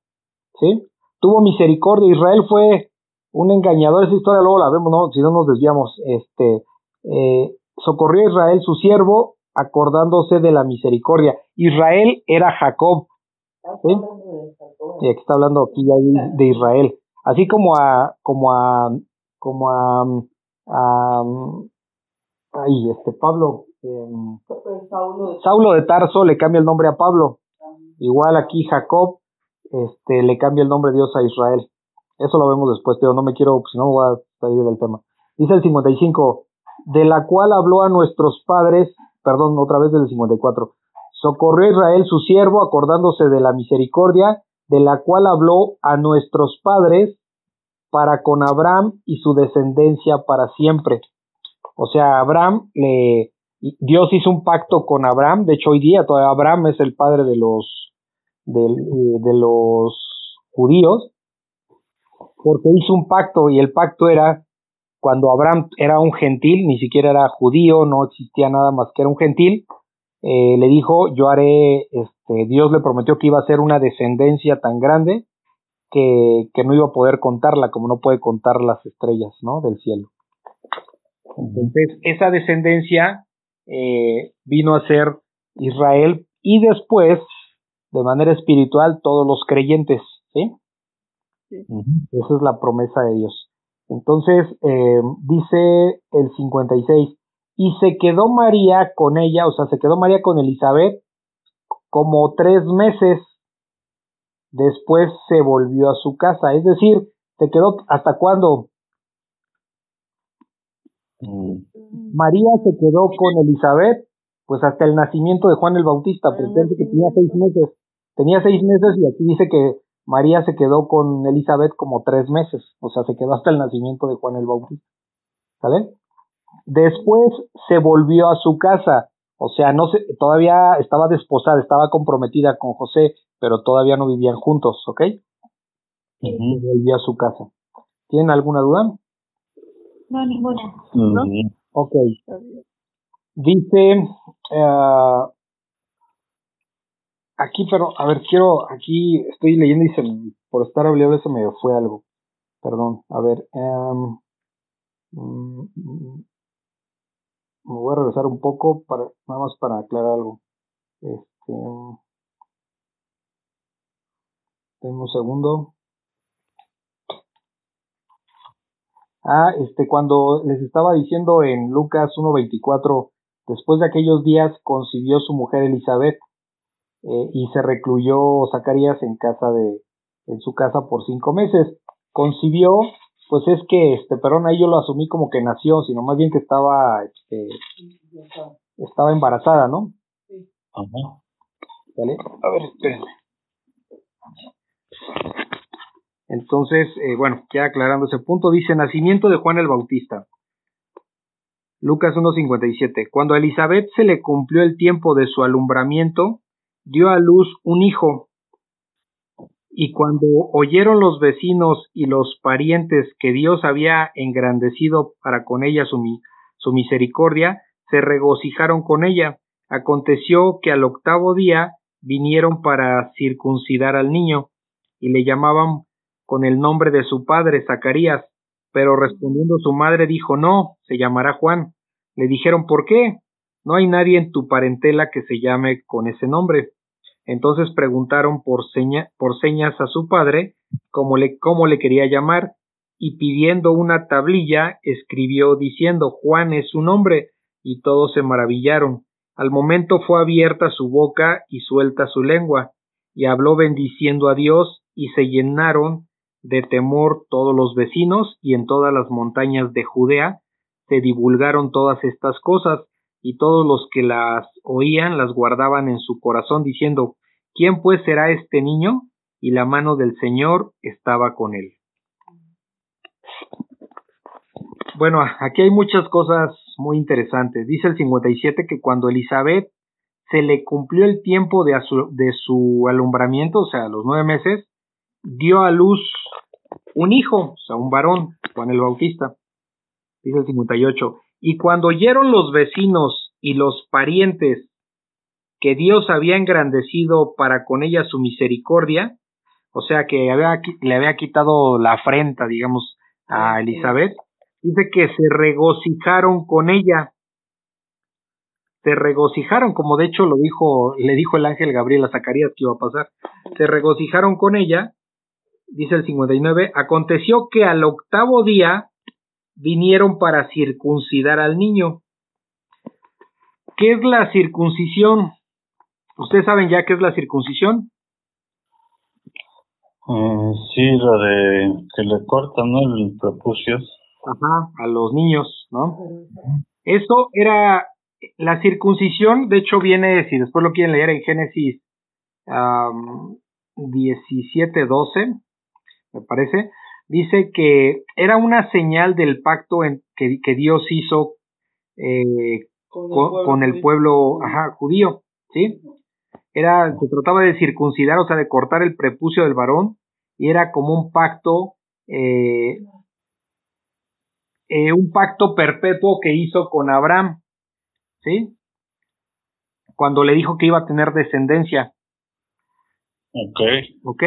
¿Sí? Tuvo misericordia. Israel fue un engañador. Esa historia luego la vemos, ¿no? Si no nos desviamos. Este, eh, socorrió a Israel su siervo, acordándose de la misericordia. Israel era Jacob. ¿Sí? Y aquí está hablando aquí ya de- Israel. Así como a, como a, como a, a, ay, este Pablo, em, Pues Saulo de Tarso le cambia el nombre a Pablo. Igual aquí Jacob, este, le cambia el nombre de Dios a Israel. Eso lo vemos después, pero no me quiero, si no me voy a salir del tema. Dice el 55, de la cual habló a nuestros padres, perdón, otra vez del 54. Socorrió a Israel su siervo, acordándose de la misericordia, de la cual habló a nuestros padres para con Abraham y su descendencia para siempre. O sea, Abraham le Dios hizo un pacto con Abraham, de hecho hoy día todavía Abraham es el padre de los de, eh, de los judíos, porque hizo un pacto y el pacto era cuando Abraham era un gentil, ni siquiera era judío, no existía nada más que era un gentil, eh, le dijo, yo haré, este, Dios le prometió que iba a ser una descendencia tan grande que, que no iba a poder contarla, como no puede contar las estrellas, ¿no? Del cielo. Entonces, esa descendencia eh, vino a ser Israel y después, de manera espiritual, todos los creyentes, ¿sí? Esa es la promesa de Dios. Entonces, eh, dice el 56, y se quedó María con ella, o sea, se quedó María con Elizabeth como tres meses. Después se volvió a su casa, es decir, se quedó hasta cuándo? Mm. María se quedó con Elizabeth, pues hasta el nacimiento de Juan el Bautista, porque dice que tenía seis meses. Tenía seis meses y aquí dice que María se quedó con Elizabeth como tres meses, o sea, se quedó hasta el nacimiento de Juan el Bautista. ¿Sale? Después se volvió a su casa, o sea, no se, todavía estaba desposada, estaba comprometida con José, pero todavía no vivían juntos, ¿ok? Ujú. Se volvió a su casa. ¿Tienen alguna duda? No, ninguna. Ok. Dice, eh, aquí, pero, a ver, quiero, aquí estoy leyendo y se, por estar hablando se me fue algo. Perdón, a ver. em, mm, mm, me voy a regresar un poco nada más para aclarar algo. Este, denme un segundo. Ah, este, cuando les estaba diciendo en Lucas 1.24, después de aquellos días concibió su mujer Elizabeth eh, y se recluyó Zacarías en casa de, en su casa por cinco meses. Concibió, pues es que, este, perdón, ahí yo lo asumí como que nació, sino más bien que estaba, este, estaba embarazada, ¿no? Ajá. ¿Vale? A ver, espérenme. Entonces, eh, bueno, ya aclarando ese punto, dice nacimiento de Juan el Bautista. Lucas 1.57. Cuando a Elizabeth se le cumplió el tiempo de su alumbramiento, dio a luz un hijo. Y cuando oyeron los vecinos y los parientes que Dios había engrandecido para con ella su, mi- su misericordia, se regocijaron con ella. Aconteció que al octavo día vinieron para circuncidar al niño, y le llamaban con el nombre de su padre, Zacarías. Pero respondiendo su madre dijo, no, se llamará Juan. Le dijeron, ¿por qué? No hay nadie en tu parentela que se llame con ese nombre. Entonces preguntaron por, seña- por señas a su padre cómo le, cómo le quería llamar, y pidiendo una tablilla escribió diciendo, Juan es su nombre, y todos se maravillaron. Al momento fue abierta su boca y suelta su lengua, y habló bendiciendo a Dios, y se llenaron de temor todos los vecinos, y en todas las montañas de Judea se divulgaron todas estas cosas, y todos los que las oían las guardaban en su corazón, diciendo, ¿quién pues será este niño? Y la mano del Señor estaba con él. Bueno, aquí hay muchas cosas muy interesantes. Dice el 57 que cuando Elizabeth se le cumplió el tiempo de, de su alumbramiento, o sea, los nueve meses, dio a luz un hijo, o sea, un varón, Juan el Bautista. Dice el 58. Y cuando oyeron los vecinos y los parientes que Dios había engrandecido para con ella su misericordia, o sea que le había quitado la afrenta, digamos, a Elizabeth, dice que se regocijaron con ella. Se regocijaron, como de hecho lo dijo, le dijo el ángel Gabriel a Zacarías que iba a pasar. Se regocijaron con ella, dice el 59, aconteció que al octavo día vinieron para circuncidar al niño. ¿Qué es la circuncisión? ¿Ustedes saben ya qué es la circuncisión? Eh, sí, lo de que le cortan, ¿no? El prepucio. Ajá, a los niños, ¿no? Eso era la circuncisión, de hecho viene, si después lo quieren leer en Génesis um, 17, 12, me parece, dice que era una señal del pacto en, que, que Dios hizo eh, con, el pueblo, ajá, judío, ¿sí? Era, se trataba de circuncidar, o sea, de cortar el prepucio del varón, y era como un pacto, eh, eh, un pacto perpetuo que hizo con Abraham, ¿sí? Cuando le dijo que iba a tener descendencia. Ok. Ok.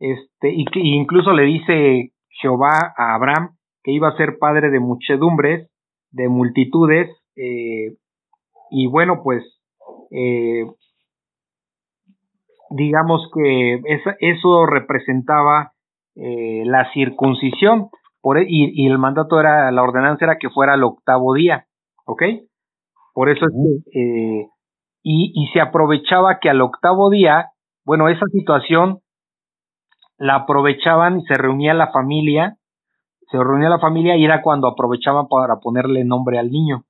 Este, y que incluso le dice Jehová a Abraham que iba a ser padre de muchedumbres, de multitudes, eh, y bueno, pues eh, digamos que eso representaba eh, la circuncisión por, e, y, el mandato era, la ordenanza era que fuera el octavo día, ¿ok? Por eso es que, y, y se aprovechaba que al octavo día, bueno, esa situación la aprovechaban, se reunía la familia, se reunía la familia y era cuando aprovechaban para ponerle nombre al niño.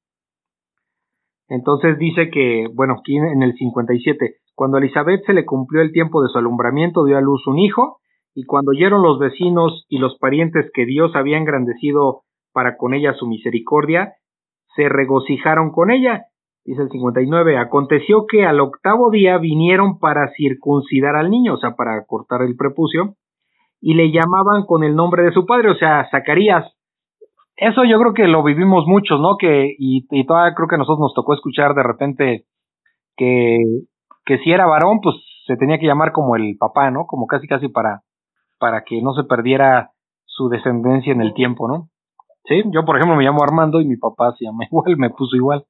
Entonces dice que, bueno, aquí en el 57, cuando a Elizabeth se le cumplió el tiempo de su alumbramiento, dio a luz un hijo, y cuando oyeron los vecinos y los parientes que Dios había engrandecido para con ella su misericordia, se regocijaron con ella. Dice el 59, aconteció que al octavo día vinieron para circuncidar al niño, o sea, para cortar el prepucio, y le llamaban con el nombre de su padre, o sea, Zacarías. Eso yo creo que lo vivimos muchos, ¿no? Que, y, y todavía creo que a nosotros nos tocó escuchar de repente que que si era varón, pues se tenía que llamar como el papá, ¿no? Como casi casi para, para que no se perdiera su descendencia en el tiempo, ¿no? Sí, yo por ejemplo me llamo Armando y mi papá se llama igual, me puso igual.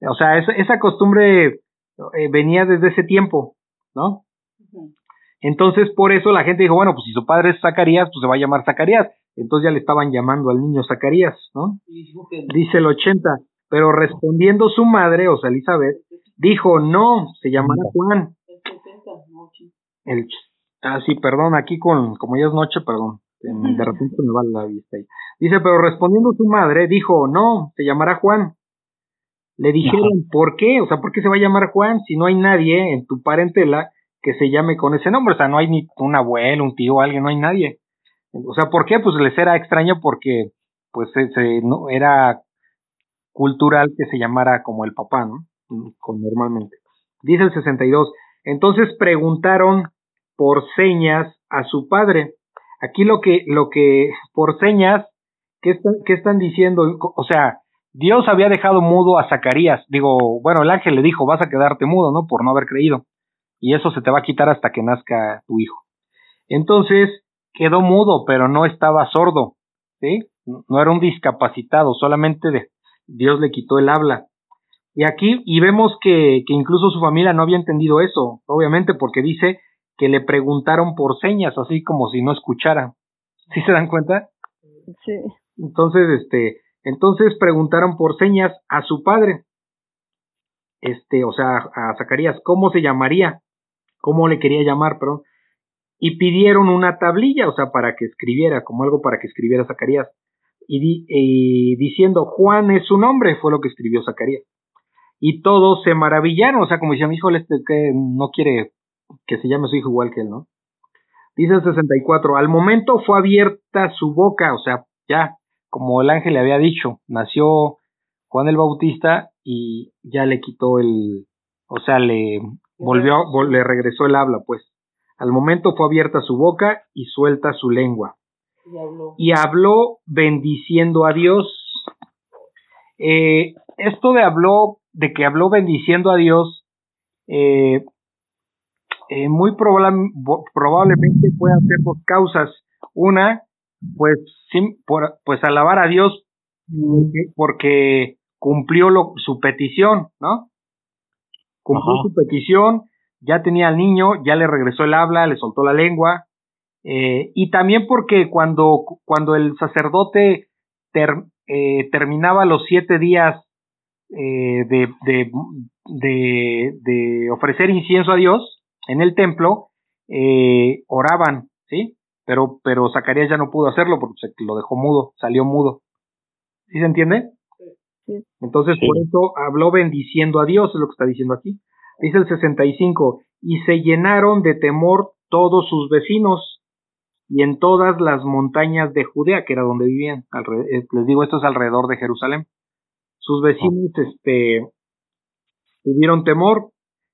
O sea, esa, esa costumbre eh, venía desde ese tiempo, ¿no? Entonces, por eso la gente dijo, bueno, pues si su padre es Zacarías, pues se va a llamar Zacarías. Entonces ya le estaban llamando al niño Zacarías, ¿no? Dice el 80. Pero respondiendo su madre, o sea, Elizabeth, Dijo, no, se llamará Juan. El, ah, sí, perdón, aquí con, como ya es noche, perdón, de repente me va la vista ahí. Dice, pero respondiendo su madre, dijo, no, se llamará Juan. Le dijeron, ¿por qué? O sea, ¿por qué se va a llamar Juan si no hay nadie en tu parentela que se llame con ese nombre? O sea, no hay ni un abuelo, un tío, alguien, no hay nadie. O sea, ¿por qué? Pues les era extraño porque, pues, se, no, era cultural que se llamara como el papá, ¿no? con normalmente. Dice el 62. Entonces preguntaron por señas a su padre. Aquí lo que, lo que, por señas, ¿qué están, qué están diciendo? O sea, Dios había dejado mudo a Zacarías. Digo, bueno, el ángel le dijo, vas a quedarte mudo, ¿no? Por no haber creído. Y eso se te va a quitar hasta que nazca tu hijo. Entonces, quedó mudo, pero no estaba sordo, ¿sí? No era un discapacitado, solamente de, Dios le quitó el habla. Y aquí, y vemos que, que incluso su familia no había entendido eso, obviamente, porque dice que le preguntaron por señas, así como si no escuchara. ¿Sí se dan cuenta? Sí. Entonces, este, entonces preguntaron por señas a su padre, este, o sea, a Zacarías, ¿cómo se llamaría? ¿Cómo le quería llamar, perdón? Y pidieron una tablilla, o sea, para que escribiera, como algo para que escribiera Zacarías. Y, diciendo, Juan es su nombre, fue lo que escribió Zacarías y todos se maravillaron, o sea, como decían, híjole, este que no quiere que se llame su hijo igual que él, ¿no? Dice el 64, al momento fue abierta su boca, o sea, ya, como el ángel le había dicho, nació Juan el Bautista y ya le quitó el, o sea, le volvió, le regresó el habla, pues. Al momento fue abierta su boca y suelta su lengua. Y habló. Y habló bendiciendo a Dios. Eh, esto de habló, de que habló bendiciendo a Dios, eh, eh, muy probablemente puedan ser dos causas. Una, pues, por, pues alabar a Dios porque cumplió lo, su petición, ¿no? Cumplió su petición, ya tenía al niño, ya le regresó el habla, le soltó la lengua, eh, y también porque cuando, cuando el sacerdote eh, terminaba los siete días eh, de, de, de, de, ofrecer incienso a Dios en el templo, oraban, ¿sí? Pero, pero Zacarías ya no pudo hacerlo porque se lo dejó mudo, salió mudo. ¿Sí se entiende? Entonces, por eso habló bendiciendo a Dios, es lo que está diciendo aquí. Dice el 65, y se llenaron de temor todos sus vecinos y en todas las montañas de Judea, que era donde vivían. Eh, les digo, esto es alrededor de Jerusalén. Sus vecinos este, tuvieron temor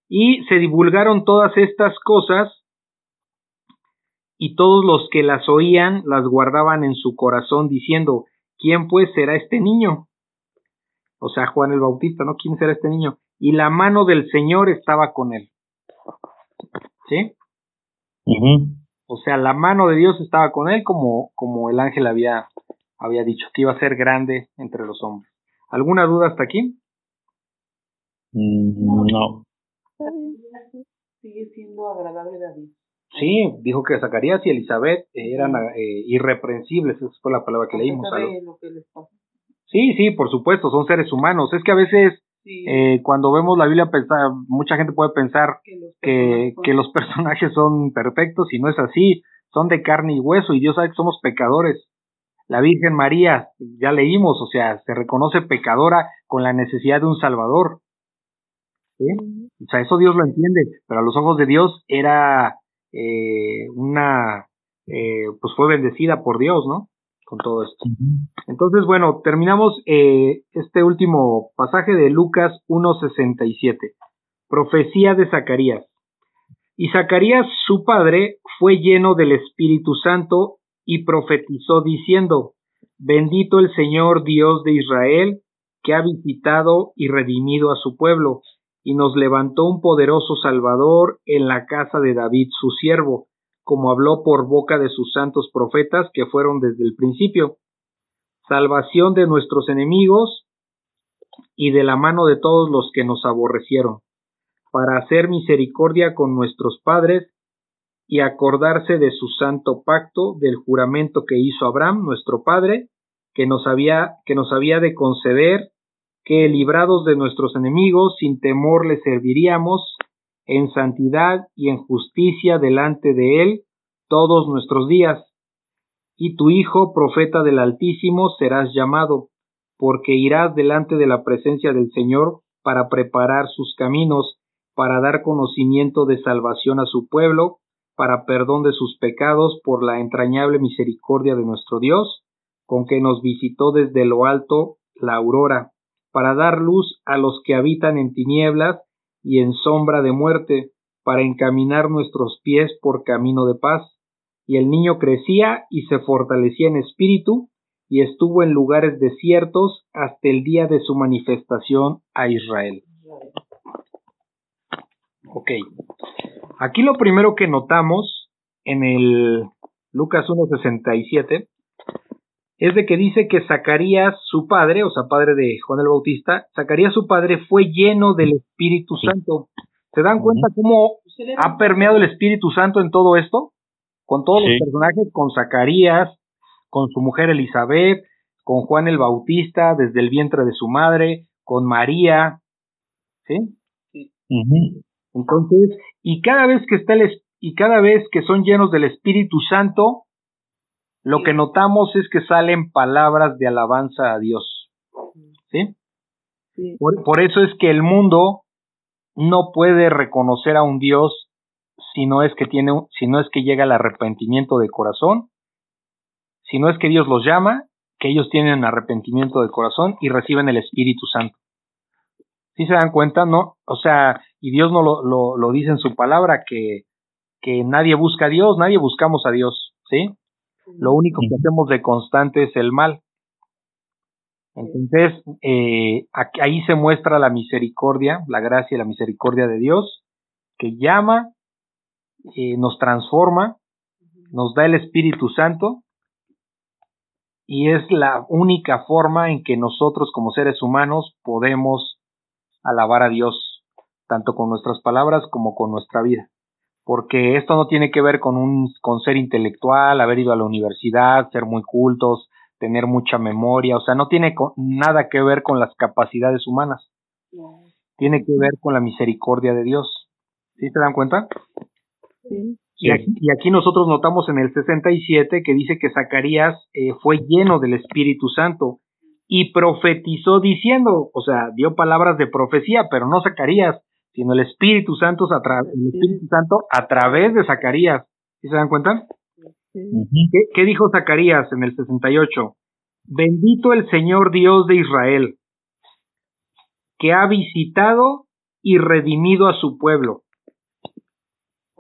y se divulgaron todas estas cosas y todos los que las oían las guardaban en su corazón diciendo, ¿quién pues será este niño? O sea, Juan el Bautista, ¿no? ¿Quién será este niño? Y la mano del Señor estaba con él. ¿Sí? O sea, la mano de Dios estaba con él como, como el ángel había, había dicho, que iba a ser grande entre los hombres. ¿Alguna duda hasta aquí? Mm, no. Sigue siendo agradable David. Sí, dijo que Zacarías y Elizabeth eran eh, irreprensibles, esa fue la palabra que leímos. Sí, sí, por supuesto, son seres humanos. Es que a veces eh, cuando vemos la Biblia, pensar, mucha gente puede pensar que, que, los personajes son perfectos y no es así, son de carne y hueso y Dios sabe que somos pecadores. La Virgen María, ya leímos, o sea, se reconoce pecadora con la necesidad de un Salvador. ¿Sí? O sea, eso Dios lo entiende, pero a los ojos de Dios era eh, una, eh, pues fue bendecida por Dios, ¿no? Con todo esto. Entonces, bueno, terminamos eh, este último pasaje de Lucas 1.67, profecía de Zacarías. Y Zacarías, su padre, fue lleno del Espíritu Santo y profetizó diciendo, Bendito el Señor Dios de Israel, que ha visitado y redimido a su pueblo, y nos levantó un poderoso Salvador en la casa de David su siervo, como habló por boca de sus santos profetas que fueron desde el principio. Salvación de nuestros enemigos y de la mano de todos los que nos aborrecieron, para hacer misericordia con nuestros padres y acordarse de su santo pacto, del juramento que hizo Abraham, nuestro padre, que nos había, que nos había de conceder que librados de nuestros enemigos, sin temor le serviríamos en santidad y en justicia delante de él todos nuestros días. Y tu Hijo, profeta del Altísimo, serás llamado, porque irás delante de la presencia del Señor para preparar sus caminos, para dar conocimiento de salvación a su pueblo, para perdón de sus pecados por la entrañable misericordia de nuestro Dios, con que nos visitó desde lo alto la aurora para dar luz a los que habitan en tinieblas y en sombra de muerte, para encaminar nuestros pies por camino de paz. Y el niño crecía y se fortalecía en espíritu, y estuvo en lugares desiertos hasta el día de su manifestación a Israel. Ok. Aquí lo primero que notamos en el Lucas 1.67 es de que dice que Zacarías, su padre, o sea, padre de Juan el Bautista, Zacarías, su padre, fue lleno del Espíritu Santo. ¿Se dan cuenta cómo ha permeado el Espíritu Santo en todo esto? Con todos los personajes, con Zacarías, con su mujer Elizabeth, con Juan el Bautista desde el vientre de su madre, con María, ¿sí? Entonces, y cada vez que está el, y cada vez que son llenos del Espíritu Santo, lo que notamos es que salen palabras de alabanza a Dios. ¿Sí? Por, eso es que el mundo no puede reconocer a un Dios si no es que tiene, si no es que llega al arrepentimiento de corazón, si no es que Dios los llama, que ellos tienen arrepentimiento de corazón y reciben el Espíritu Santo. ¿Sí se dan cuenta? ¿No? O sea, y Dios no lo, lo, lo dice en su palabra, que, que nadie busca a Dios, nadie buscamos a Dios, ¿sí? Lo único que hacemos de constante es el mal. Entonces, eh, ahí se muestra la misericordia, la gracia y la misericordia de Dios, que llama, eh, nos transforma, nos da el Espíritu Santo, y es la única forma en que nosotros como seres humanos podemos alabar a Dios, tanto con nuestras palabras como con nuestra vida. Porque esto no tiene que ver con un con ser intelectual, haber ido a la universidad, ser muy cultos, tener mucha memoria, o sea, no tiene nada que ver con las capacidades humanas. Tiene que ver con la misericordia de Dios. ¿Sí se dan cuenta? Sí. Y aquí, nosotros notamos en el 67 que dice que Zacarías eh, fue lleno del Espíritu Santo y profetizó diciendo, o sea, dio palabras de profecía, pero no Zacarías, sino el Espíritu Santo a, el Espíritu Santo a través de Zacarías. ¿Sí se dan cuenta? ¿Qué, dijo Zacarías en el 68? Bendito el Señor Dios de Israel, que ha visitado y redimido a su pueblo.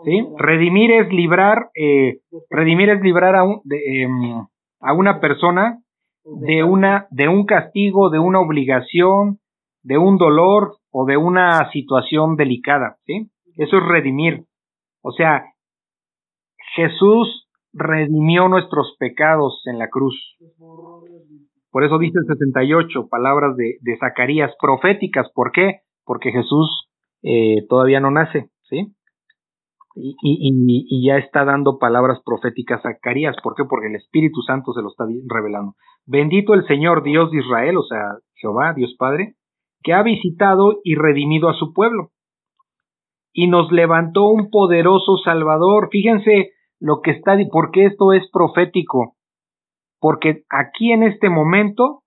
¿Sí? Redimir es librar, eh, redimir es librar a, un, em, a una persona de una, de un castigo, de una obligación, de un dolor o de una situación delicada, ¿sí? Eso es redimir. O sea, Jesús redimió nuestros pecados en la cruz. Por eso dice el 68, palabras de, de Zacarías proféticas. ¿Por qué? Porque Jesús eh, todavía no nace, ¿sí? Y, y, y, ya está dando palabras proféticas a Zacarías. ¿Por qué? Porque el Espíritu Santo se lo está revelando. Bendito el Señor Dios de Israel, o sea, Jehová, Dios Padre, que ha visitado y redimido a su pueblo. Y nos levantó un poderoso Salvador. Fíjense, lo que está, porque esto es profético, porque aquí en este momento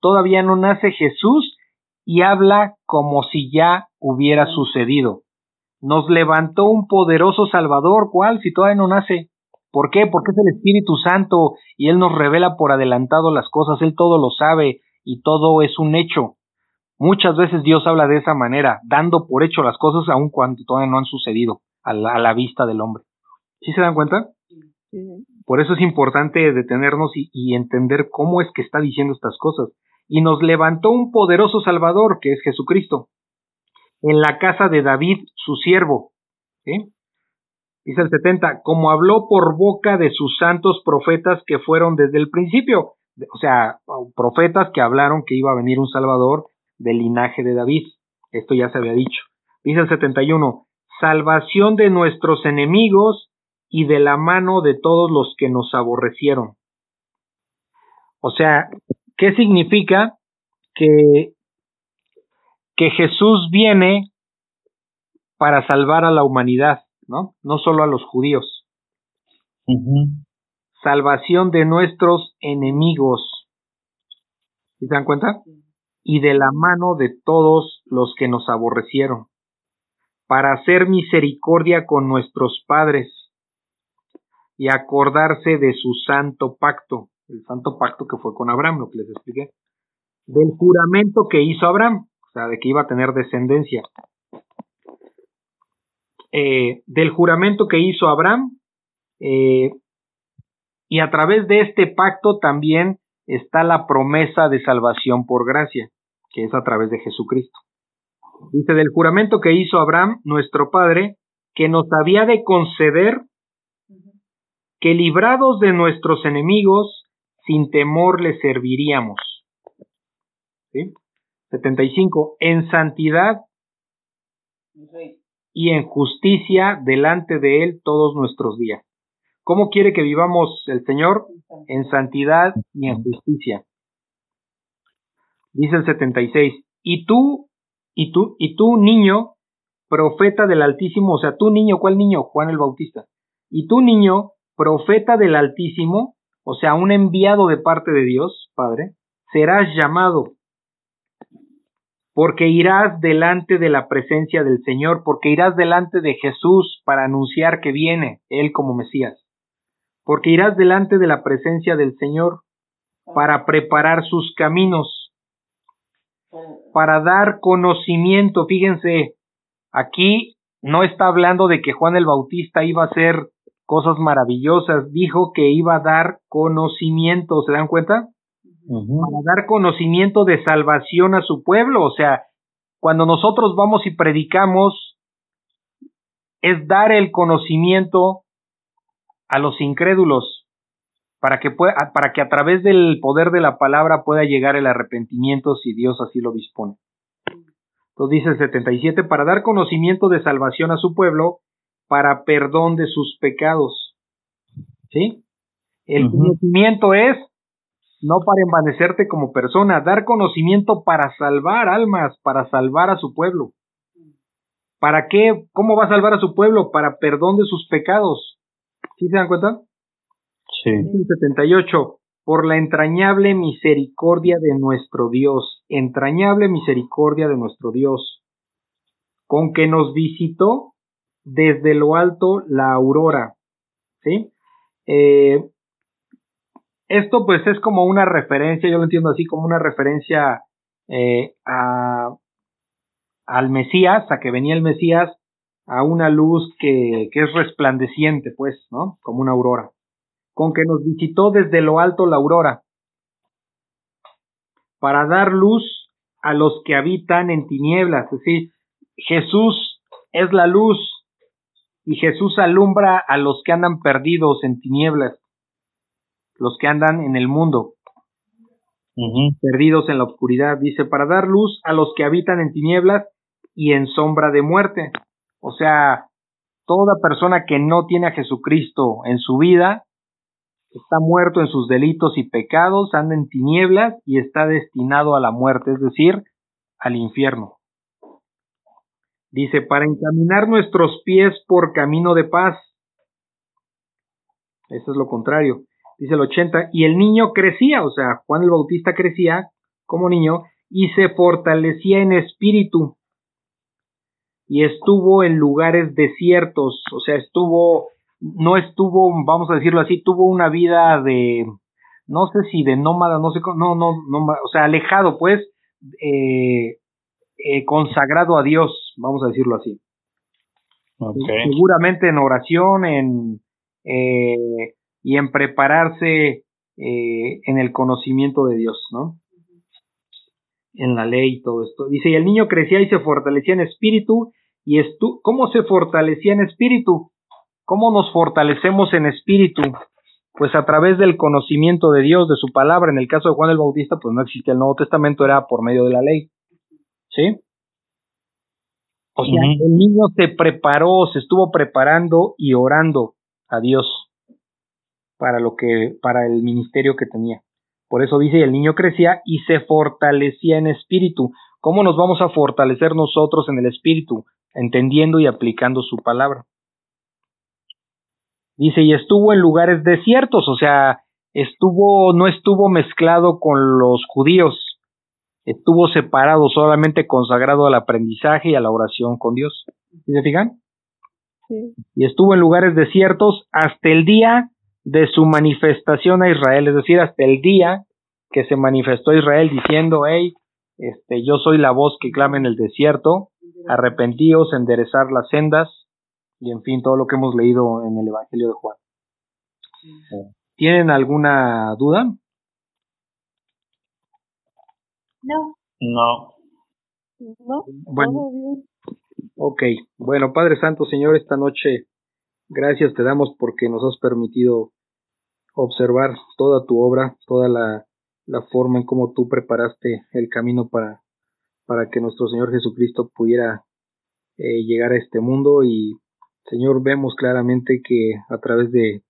todavía no nace Jesús y habla como si ya hubiera sucedido. Nos levantó un poderoso Salvador, ¿cuál? Si todavía no nace. ¿Por qué? Porque es el Espíritu Santo y Él nos revela por adelantado las cosas, Él todo lo sabe y todo es un hecho. Muchas veces Dios habla de esa manera, dando por hecho las cosas aun cuando todavía no han sucedido a la vista del hombre. ¿Sí se dan cuenta? Por eso es importante detenernos y, entender cómo es que está diciendo estas cosas. Y nos levantó un poderoso Salvador, que es Jesucristo, en la casa de David, su siervo. Dice el 70, como habló por boca de sus santos profetas que fueron desde el principio. O sea, profetas que hablaron que iba a venir un Salvador del linaje de David. Esto ya se había dicho. Dice el 71, salvación de nuestros enemigos y de la mano de todos los que nos aborrecieron. O sea, ¿qué significa que, que Jesús viene para salvar a la humanidad, ¿no? No solo a los judíos. Salvación de nuestros enemigos. ¿Se dan cuenta? Y de la mano de todos los que nos aborrecieron, para hacer misericordia con nuestros padres y acordarse de su santo pacto, el santo pacto que fue con Abraham, lo que les expliqué, del juramento que hizo Abraham, o sea, de que iba a tener descendencia. Eh, del juramento que hizo Abraham, eh, y a través de este pacto también está la promesa de salvación por gracia, que es a través de Jesucristo. Dice, del juramento que hizo Abraham, nuestro Padre, que nos había de conceder que librados de nuestros enemigos, sin temor le serviríamos. ¿Sí? 75. En santidad y en justicia delante de Él todos nuestros días. ¿Cómo quiere que vivamos el Señor? En santidad y en justicia. Dice el 76. Y tú, y tú, y tú, niño, profeta del Altísimo, o sea, tú niño, ¿cuál niño? Juan el Bautista. Y tú, niño, profeta del Altísimo, o sea, un enviado de parte de Dios, Padre, serás llamado, porque irás delante de la presencia del Señor, porque irás delante de Jesús para anunciar que viene Él como Mesías, porque irás delante de la presencia del Señor para preparar sus caminos, para dar conocimiento. Fíjense, aquí no está hablando de que Juan el Bautista iba a hacer cosas maravillosas, dijo que iba a dar conocimiento, ¿se dan cuenta? Para dar conocimiento de salvación a su pueblo, o sea, cuando nosotros vamos y predicamos, es dar el conocimiento a los incrédulos, para que, pueda, para que a través del poder de la palabra pueda llegar el arrepentimiento si Dios así lo dispone. Entonces dice el 77, para dar conocimiento de salvación a su pueblo, para perdón de sus pecados. ¿Sí? El conocimiento es no para envanecerte como persona, dar conocimiento para salvar almas, para salvar a su pueblo. ¿Para qué? ¿Cómo va a salvar a su pueblo? Para perdón de sus pecados. ¿Sí se dan cuenta? Sí. 78. Por la entrañable misericordia de nuestro Dios, entrañable misericordia de nuestro Dios, con que nos visitó desde lo alto la aurora. ¿Sí? Eh, esto pues es como una referencia, yo lo entiendo así, como una referencia eh, a, al Mesías, a que venía el Mesías, a una luz que, que es resplandeciente, pues, ¿no? Como una aurora. Con que nos visitó desde lo alto la aurora, para dar luz a los que habitan en tinieblas. Es decir, Jesús es la luz y Jesús alumbra a los que andan perdidos en tinieblas los que andan en el mundo, perdidos en la oscuridad. Dice, para dar luz a los que habitan en tinieblas y en sombra de muerte. O sea, toda persona que no tiene a Jesucristo en su vida está muerto en sus delitos y pecados, anda en tinieblas y está destinado a la muerte, es decir, al infierno. Dice, para encaminar nuestros pies por camino de paz. Eso es lo contrario dice el 80, y el niño crecía, o sea, Juan el Bautista crecía como niño y se fortalecía en espíritu y estuvo en lugares desiertos, o sea, estuvo, no estuvo, vamos a decirlo así, tuvo una vida de, no sé si de nómada, no sé, no, no, no o sea, alejado, pues, eh, eh, consagrado a Dios, vamos a decirlo así. Seguramente en oración, en eh, y en prepararse eh, en el conocimiento de Dios, ¿no? En la ley y todo esto. Dice, y el niño crecía y se fortalecía en espíritu, y estu ¿cómo se fortalecía en espíritu? ¿Cómo nos fortalecemos en espíritu? Pues a través del conocimiento de Dios, de su palabra. En el caso de Juan el Bautista, pues no existía el Nuevo Testamento, era por medio de la ley. ¿Sí? O sea, el niño se preparó, se estuvo preparando y orando a Dios para lo que para el ministerio que tenía. Por eso dice, el niño crecía y se fortalecía en espíritu. ¿Cómo nos vamos a fortalecer nosotros en el espíritu? Entendiendo y aplicando su palabra. Dice, y estuvo en lugares desiertos, o sea, estuvo, no estuvo mezclado con los judíos, estuvo separado, solamente consagrado al aprendizaje y a la oración con Dios. ¿Sí se fijan? Sí. Y estuvo en lugares desiertos hasta el día de su manifestación a Israel, es decir, hasta el día que se manifestó Israel diciendo, hey, este, yo soy la voz que clama en el desierto, arrepentíos, enderezar las sendas, y en fin, todo lo que hemos leído en el Evangelio de Juan. ¿Tienen alguna duda? No. No. No. Bueno. Ok. Bueno, Padre Santo, Señor, esta noche gracias te damos porque nos has permitido observar toda tu obra, toda la, la forma en cómo tú preparaste el camino para, para que nuestro Señor Jesucristo pudiera eh, llegar a este mundo y Señor vemos claramente que a través de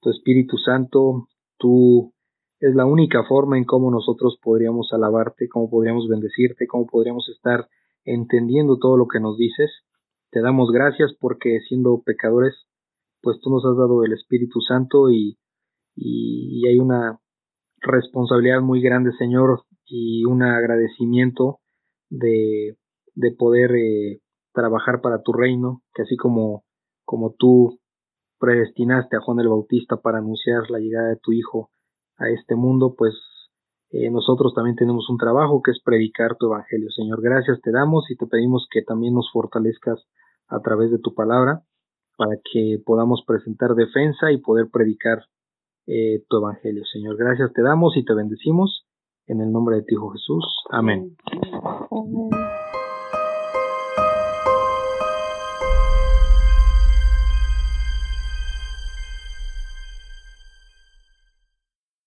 tu Espíritu Santo tú es la única forma en cómo nosotros podríamos alabarte, cómo podríamos bendecirte, cómo podríamos estar entendiendo todo lo que nos dices. Te damos gracias porque siendo pecadores, pues tú nos has dado el Espíritu Santo y y, hay una responsabilidad muy grande, Señor, y un agradecimiento de, de poder eh, trabajar para tu reino, que así como, como tú predestinaste a Juan el Bautista para anunciar la llegada de tu Hijo a este mundo, pues eh, nosotros también tenemos un trabajo que es predicar tu evangelio. Señor, gracias te damos y te pedimos que también nos fortalezcas a través de tu palabra para que podamos presentar defensa y poder predicar eh, tu evangelio. Señor, gracias te damos y te bendecimos en el nombre de ti, Hijo Jesús. Amén.